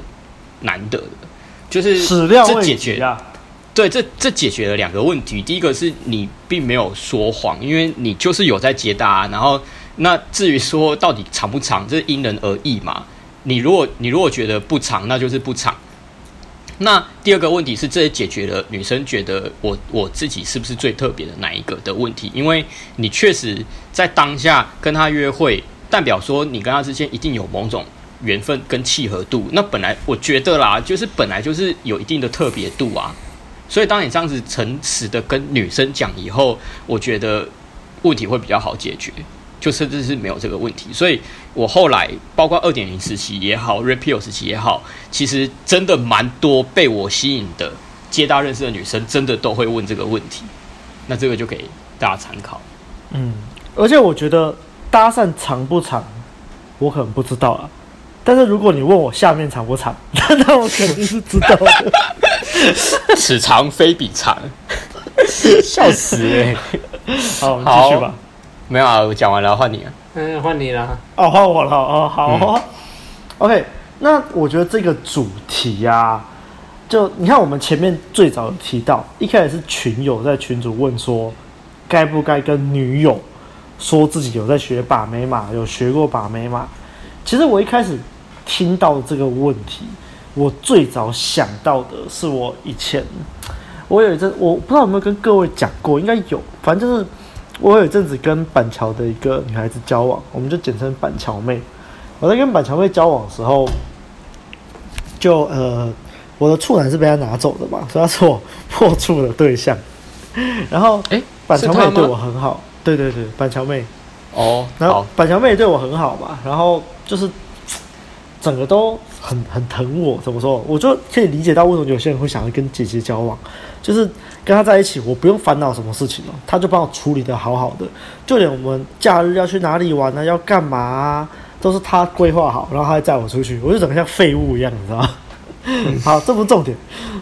难得的。就是这解决，对，这这解决了两个问题。第一个是你并没有说谎，因为你就是有在接搭，然后那至于说到底长不长，这因人而异嘛。你如果你如果觉得不长，那就是不长。那第二个问题是，这也解决了女生觉得我我自己是不是最特别的那一个的问题，因为你确实在当下跟她约会，代表说你跟他之间一定有某种缘分跟契合度。那本来我觉得啦，就是本来就是有一定的特别度啊。所以当你这样子诚实的跟女生讲以后，我觉得问题会比较好解决。就甚至是没有这个问题，所以我后来包括二点零时期也好，Repeal 时期也好，其实真的蛮多被我吸引的接搭认识的女生，真的都会问这个问题。那这个就给大家参考。嗯，而且我觉得搭讪长不长，我可能不知道啊。但是如果你问我下面长不长，那我肯定是知道的。此长非彼长，笑死！好，我们继续吧。没有啊，我讲完了，换你了。嗯，换你了。哦，换我了。哦，好。嗯、OK，那我觉得这个主题呀、啊，就你看，我们前面最早提到，一开始是群友在群主问说，该不该跟女友说自己有在学把妹嘛，有学过把妹嘛？其实我一开始听到这个问题，我最早想到的是我以前，我有一阵，我不知道有没有跟各位讲过，应该有，反正就是。我有一阵子跟板桥的一个女孩子交往，我们就简称板桥妹。我在跟板桥妹交往的时候，就呃，我的处男是被她拿走的嘛，所以她是我破处的对象。然后，哎，板桥妹对我很好，对对对，板桥妹。哦，然后板桥妹对我很好嘛，然后就是整个都很很疼我。怎么说？我就可以理解到为什么有些人会想要跟姐姐交往，就是。跟她在一起，我不用烦恼什么事情了，她就帮我处理的好好的，就连我们假日要去哪里玩呢、啊，要干嘛、啊，都是她规划好，然后她还载我出去，我就整个像废物一样，你知道吗？好，这不是重点，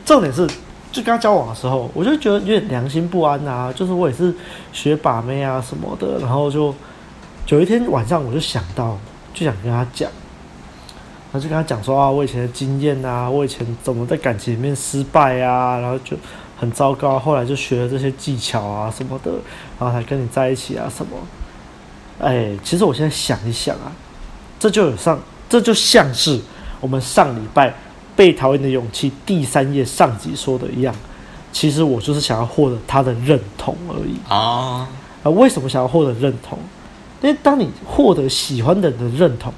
重点是，就跟他交往的时候，我就觉得有点良心不安啊，就是我也是学把妹啊什么的，然后就有一天晚上，我就想到，就想跟他讲，然后就跟他讲说啊，我以前的经验啊，我以前怎么在感情里面失败啊，然后就很糟糕，后来就学了这些技巧啊什么的，然后才跟你在一起啊什么。哎，其实我现在想一想啊，这就有上，这就像是我们上礼拜被讨厌的勇气第三页上集说的一样，其实我就是想要获得他的认同而已啊。啊，为什么想要获得认同？因为当你获得喜欢的人的认同，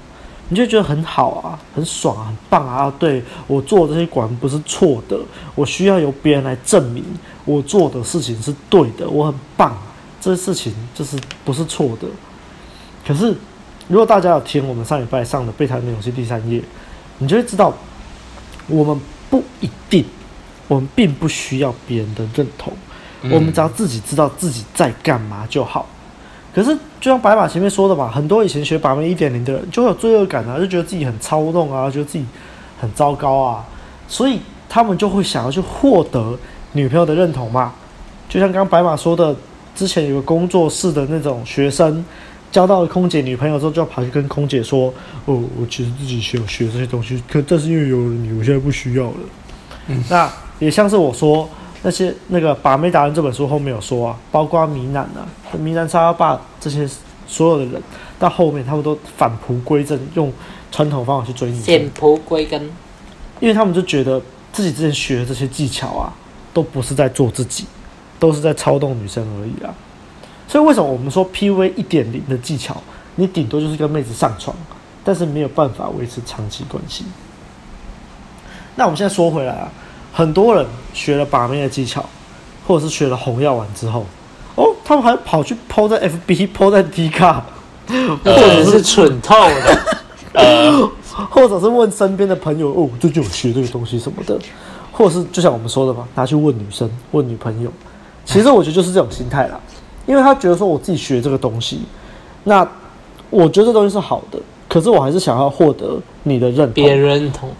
你就觉得很好啊，很爽啊，很棒啊。对，我做的这些果然不是错的，我需要由别人来证明我做的事情是对的，我很棒，这些事情就是不是错的。可是，如果大家有听我们上礼拜上的《被讨厌的勇气》第三页，你就会知道，我们不一定，我们并不需要别人的认同，嗯、我们只要自己知道自己在干嘛就好。可是，就像白马前面说的嘛，很多以前学把妹一点零的人就会有罪恶感啊，就觉得自己很操弄啊，觉得自己很糟糕啊，所以他们就会想要去获得女朋友的认同嘛。就像刚刚白马说的，之前有个工作室的那种学生。交到了空姐女朋友之后，就要跑去跟空姐说：“哦，我其实自己想学这些东西，可但是因为有了你，我现在不需要了。嗯”那也像是我说那些那个《把妹达人》这本书后面有说啊，包括米男啊、米男沙拉爸这些所有的人，到后面他们都返璞归真，用传统方法去追女生。返璞归根，因为他们就觉得自己之前学的这些技巧啊，都不是在做自己，都是在操纵女生而已啊。所以为什么我们说 PUA 一点零的技巧，你顶多就是跟妹子上床，但是没有办法维持长期关系。那我们现在说回来啊，很多人学了把妹的技巧，或者是学了红药丸之后，哦，他们还跑去 PO 在 FB、PO 在 D 卡，或者是蠢透了，呃，或者是问身边的朋友哦，最近有学这个东西什么的，或者是就像我们说的嘛，拿去问女生、问女朋友，其实我觉得就是这种心态啦。因为他觉得说我自己学这个东西，那我觉得这东西是好的，可是我还是想要获得你的认同，别人认同，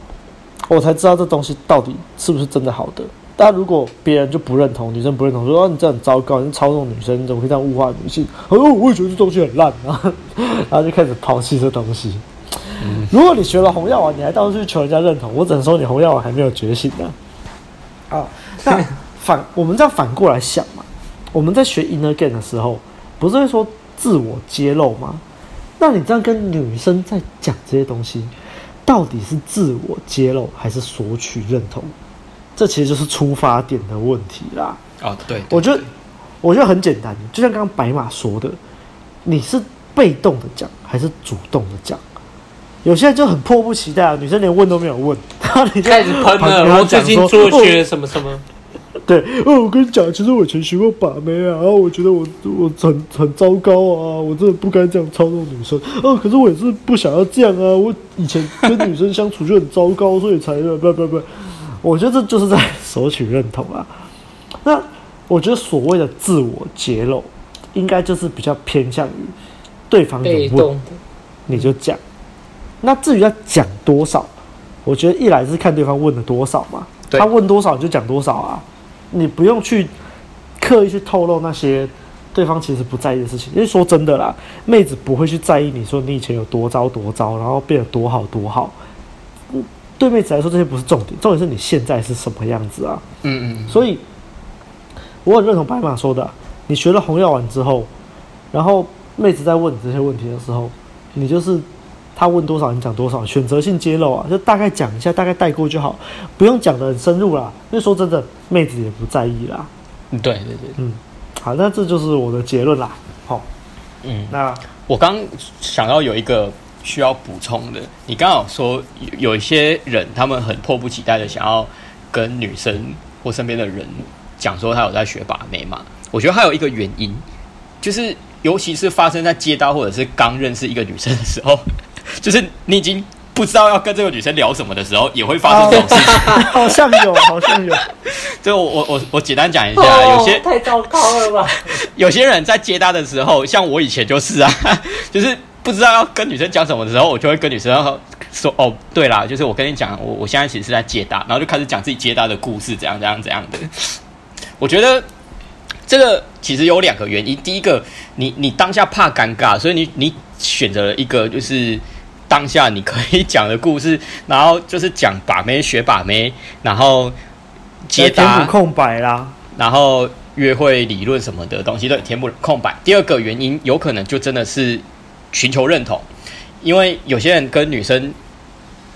我才知道这东西到底是不是真的好的。但如果别人就不认同，女生不认同，说啊你这很糟糕，你操纵女生，你怎么可以这样物化女性？哦，我也觉得这东西很烂啊，然后就开始抛弃这东西。嗯、如果你学了红药丸，你还到处去求人家认同，我只能说你红药丸还没有觉醒呢。啊，那 反我们这样反过来想嘛。我们在学 Inner Game 的时候，不是会说自我揭露吗？那你这样跟女生在讲这些东西，到底是自我揭露还是索取认同？这其实就是出发点的问题啦。哦，对，我觉得，我觉得很简单，就像刚刚白马说的，你是被动的讲还是主动的讲？有些人就很迫不及待啊，女生连问都没有问，然后你开始喷了，我最近做学什么什么。对，哦，我跟你讲，其实我以前学过把妹啊，然后我觉得我我很很糟糕啊，我真的不该这样操纵女生。哦，可是我也是不想要这样啊，我以前跟女生相处就很糟糕，所以才不不不，我觉得这就是在 索取认同啊。那我觉得所谓的自我揭露，应该就是比较偏向于对方有问，你就讲。那至于要讲多少，我觉得一来是看对方问了多少嘛，他问多少你就讲多少啊。你不用去刻意去透露那些对方其实不在意的事情，因为说真的啦，妹子不会去在意你说你以前有多糟多糟，然后变得多好多好。嗯，对妹子来说这些不是重点，重点是你现在是什么样子啊？嗯嗯。所以我很认同白马说的，你学了红药丸之后，然后妹子在问你这些问题的时候，你就是。他问多少你讲多少，选择性揭露啊，就大概讲一下，大概带过就好，不用讲的很深入啦。因为说真的，妹子也不在意啦。对对对，嗯，好，那这就是我的结论啦。好，嗯，那我刚想要有一个需要补充的，你刚好说有一些人他们很迫不及待的想要跟女生或身边的人讲说他有在学把妹嘛？我觉得还有一个原因，就是尤其是发生在街道或者是刚认识一个女生的时候。就是你已经不知道要跟这个女生聊什么的时候，也会发生这种事情。好像有，好像有。就我我我我简单讲一下，有些太糟糕了吧？有些人在接搭的时候，像我以前就是啊，就是不知道要跟女生讲什么的时候，我就会跟女生说：“哦，对啦，就是我跟你讲，我我现在其实是在接搭，然后就开始讲自己接搭的故事，怎样怎样怎样的。”我觉得这个其实有两个原因，第一个，你你当下怕尴尬，所以你你选择了一个就是。当下你可以讲的故事，然后就是讲把妹学把妹，然后解答空白啦，然后约会理论什么的东西都填补空白。第二个原因有可能就真的是寻求认同，因为有些人跟女生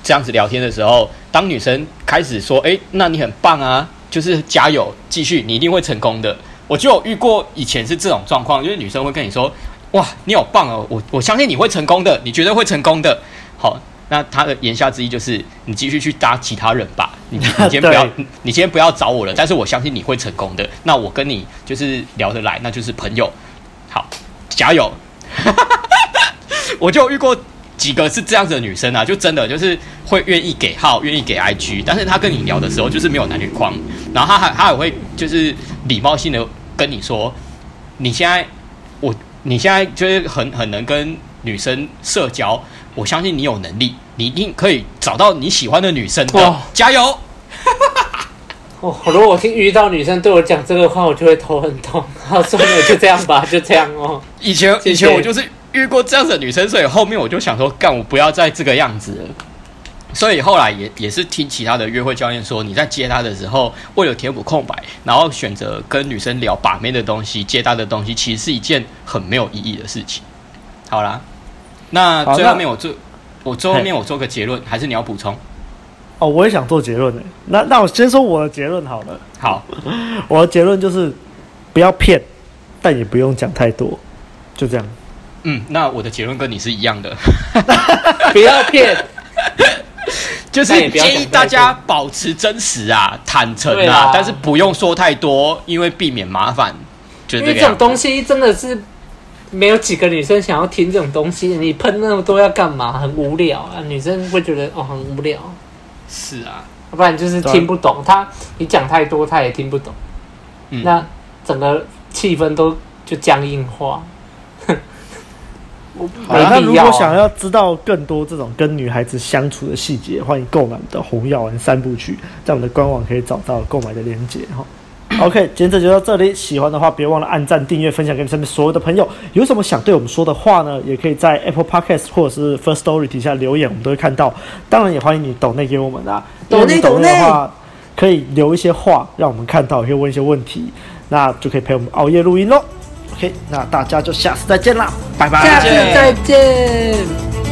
这样子聊天的时候，当女生开始说：“哎，那你很棒啊，就是加油，继续，你一定会成功的。”我就有遇过以前是这种状况，就是女生会跟你说。哇，你好棒哦！我我相信你会成功的，你绝对会成功的。好，那他的言下之意就是，你继续去搭其他人吧。你你 今天不要，你今天不要找我了。但是我相信你会成功的。那我跟你就是聊得来，那就是朋友。好，加油！我就遇过几个是这样子的女生啊，就真的就是会愿意给号，愿意给 IG，但是她跟你聊的时候就是没有男女框，然后她还她也会就是礼貌性的跟你说，你现在我。你现在就是很很能跟女生社交，我相信你有能力，你一定可以找到你喜欢的女生加油！哦，如果我听遇到女生对我讲这个话，我就会头很痛。好，算了，就这样吧，就这样哦。以前以前我就是遇过这样子的女生，所以后面我就想说，干，我不要再这个样子了。所以后来也也是听其他的约会教练说，你在接他的时候，为了填补空白，然后选择跟女生聊把妹的东西，接他的东西，其实是一件很没有意义的事情。好啦，那最后面我做，我最后面我做个结论，还是你要补充？哦，我也想做结论诶。那那我先说我的结论好了。好，我的结论就是不要骗，但也不用讲太多，就这样。嗯，那我的结论跟你是一样的，不要骗。就是建议大家保持真实啊、坦诚啊，啦但是不用说太多，因为避免麻烦。因为这种东西真的是没有几个女生想要听这种东西，你喷那么多要干嘛？很无聊啊，女生会觉得哦很无聊。是啊，要不然就是听不懂他，你讲太多他也听不懂，嗯、那整个气氛都就僵硬化。好，那如果想要知道更多这种跟女孩子相处的细节，欢迎购买我们的红药丸三部曲，在我们的官网可以找到购买的链接哈。OK，今天这就到这里，喜欢的话别忘了按赞、订阅、分享给你身边所有的朋友。有什么想对我们说的话呢？也可以在 Apple Podcast 或者是 First Story 底下留言，我们都会看到。当然也欢迎你抖内给我们啊，抖内抖内的话可以留一些话让我们看到，也可以问一些问题，那就可以陪我们熬夜录音喽。OK，那大家就下次再见啦，拜拜，下次再见。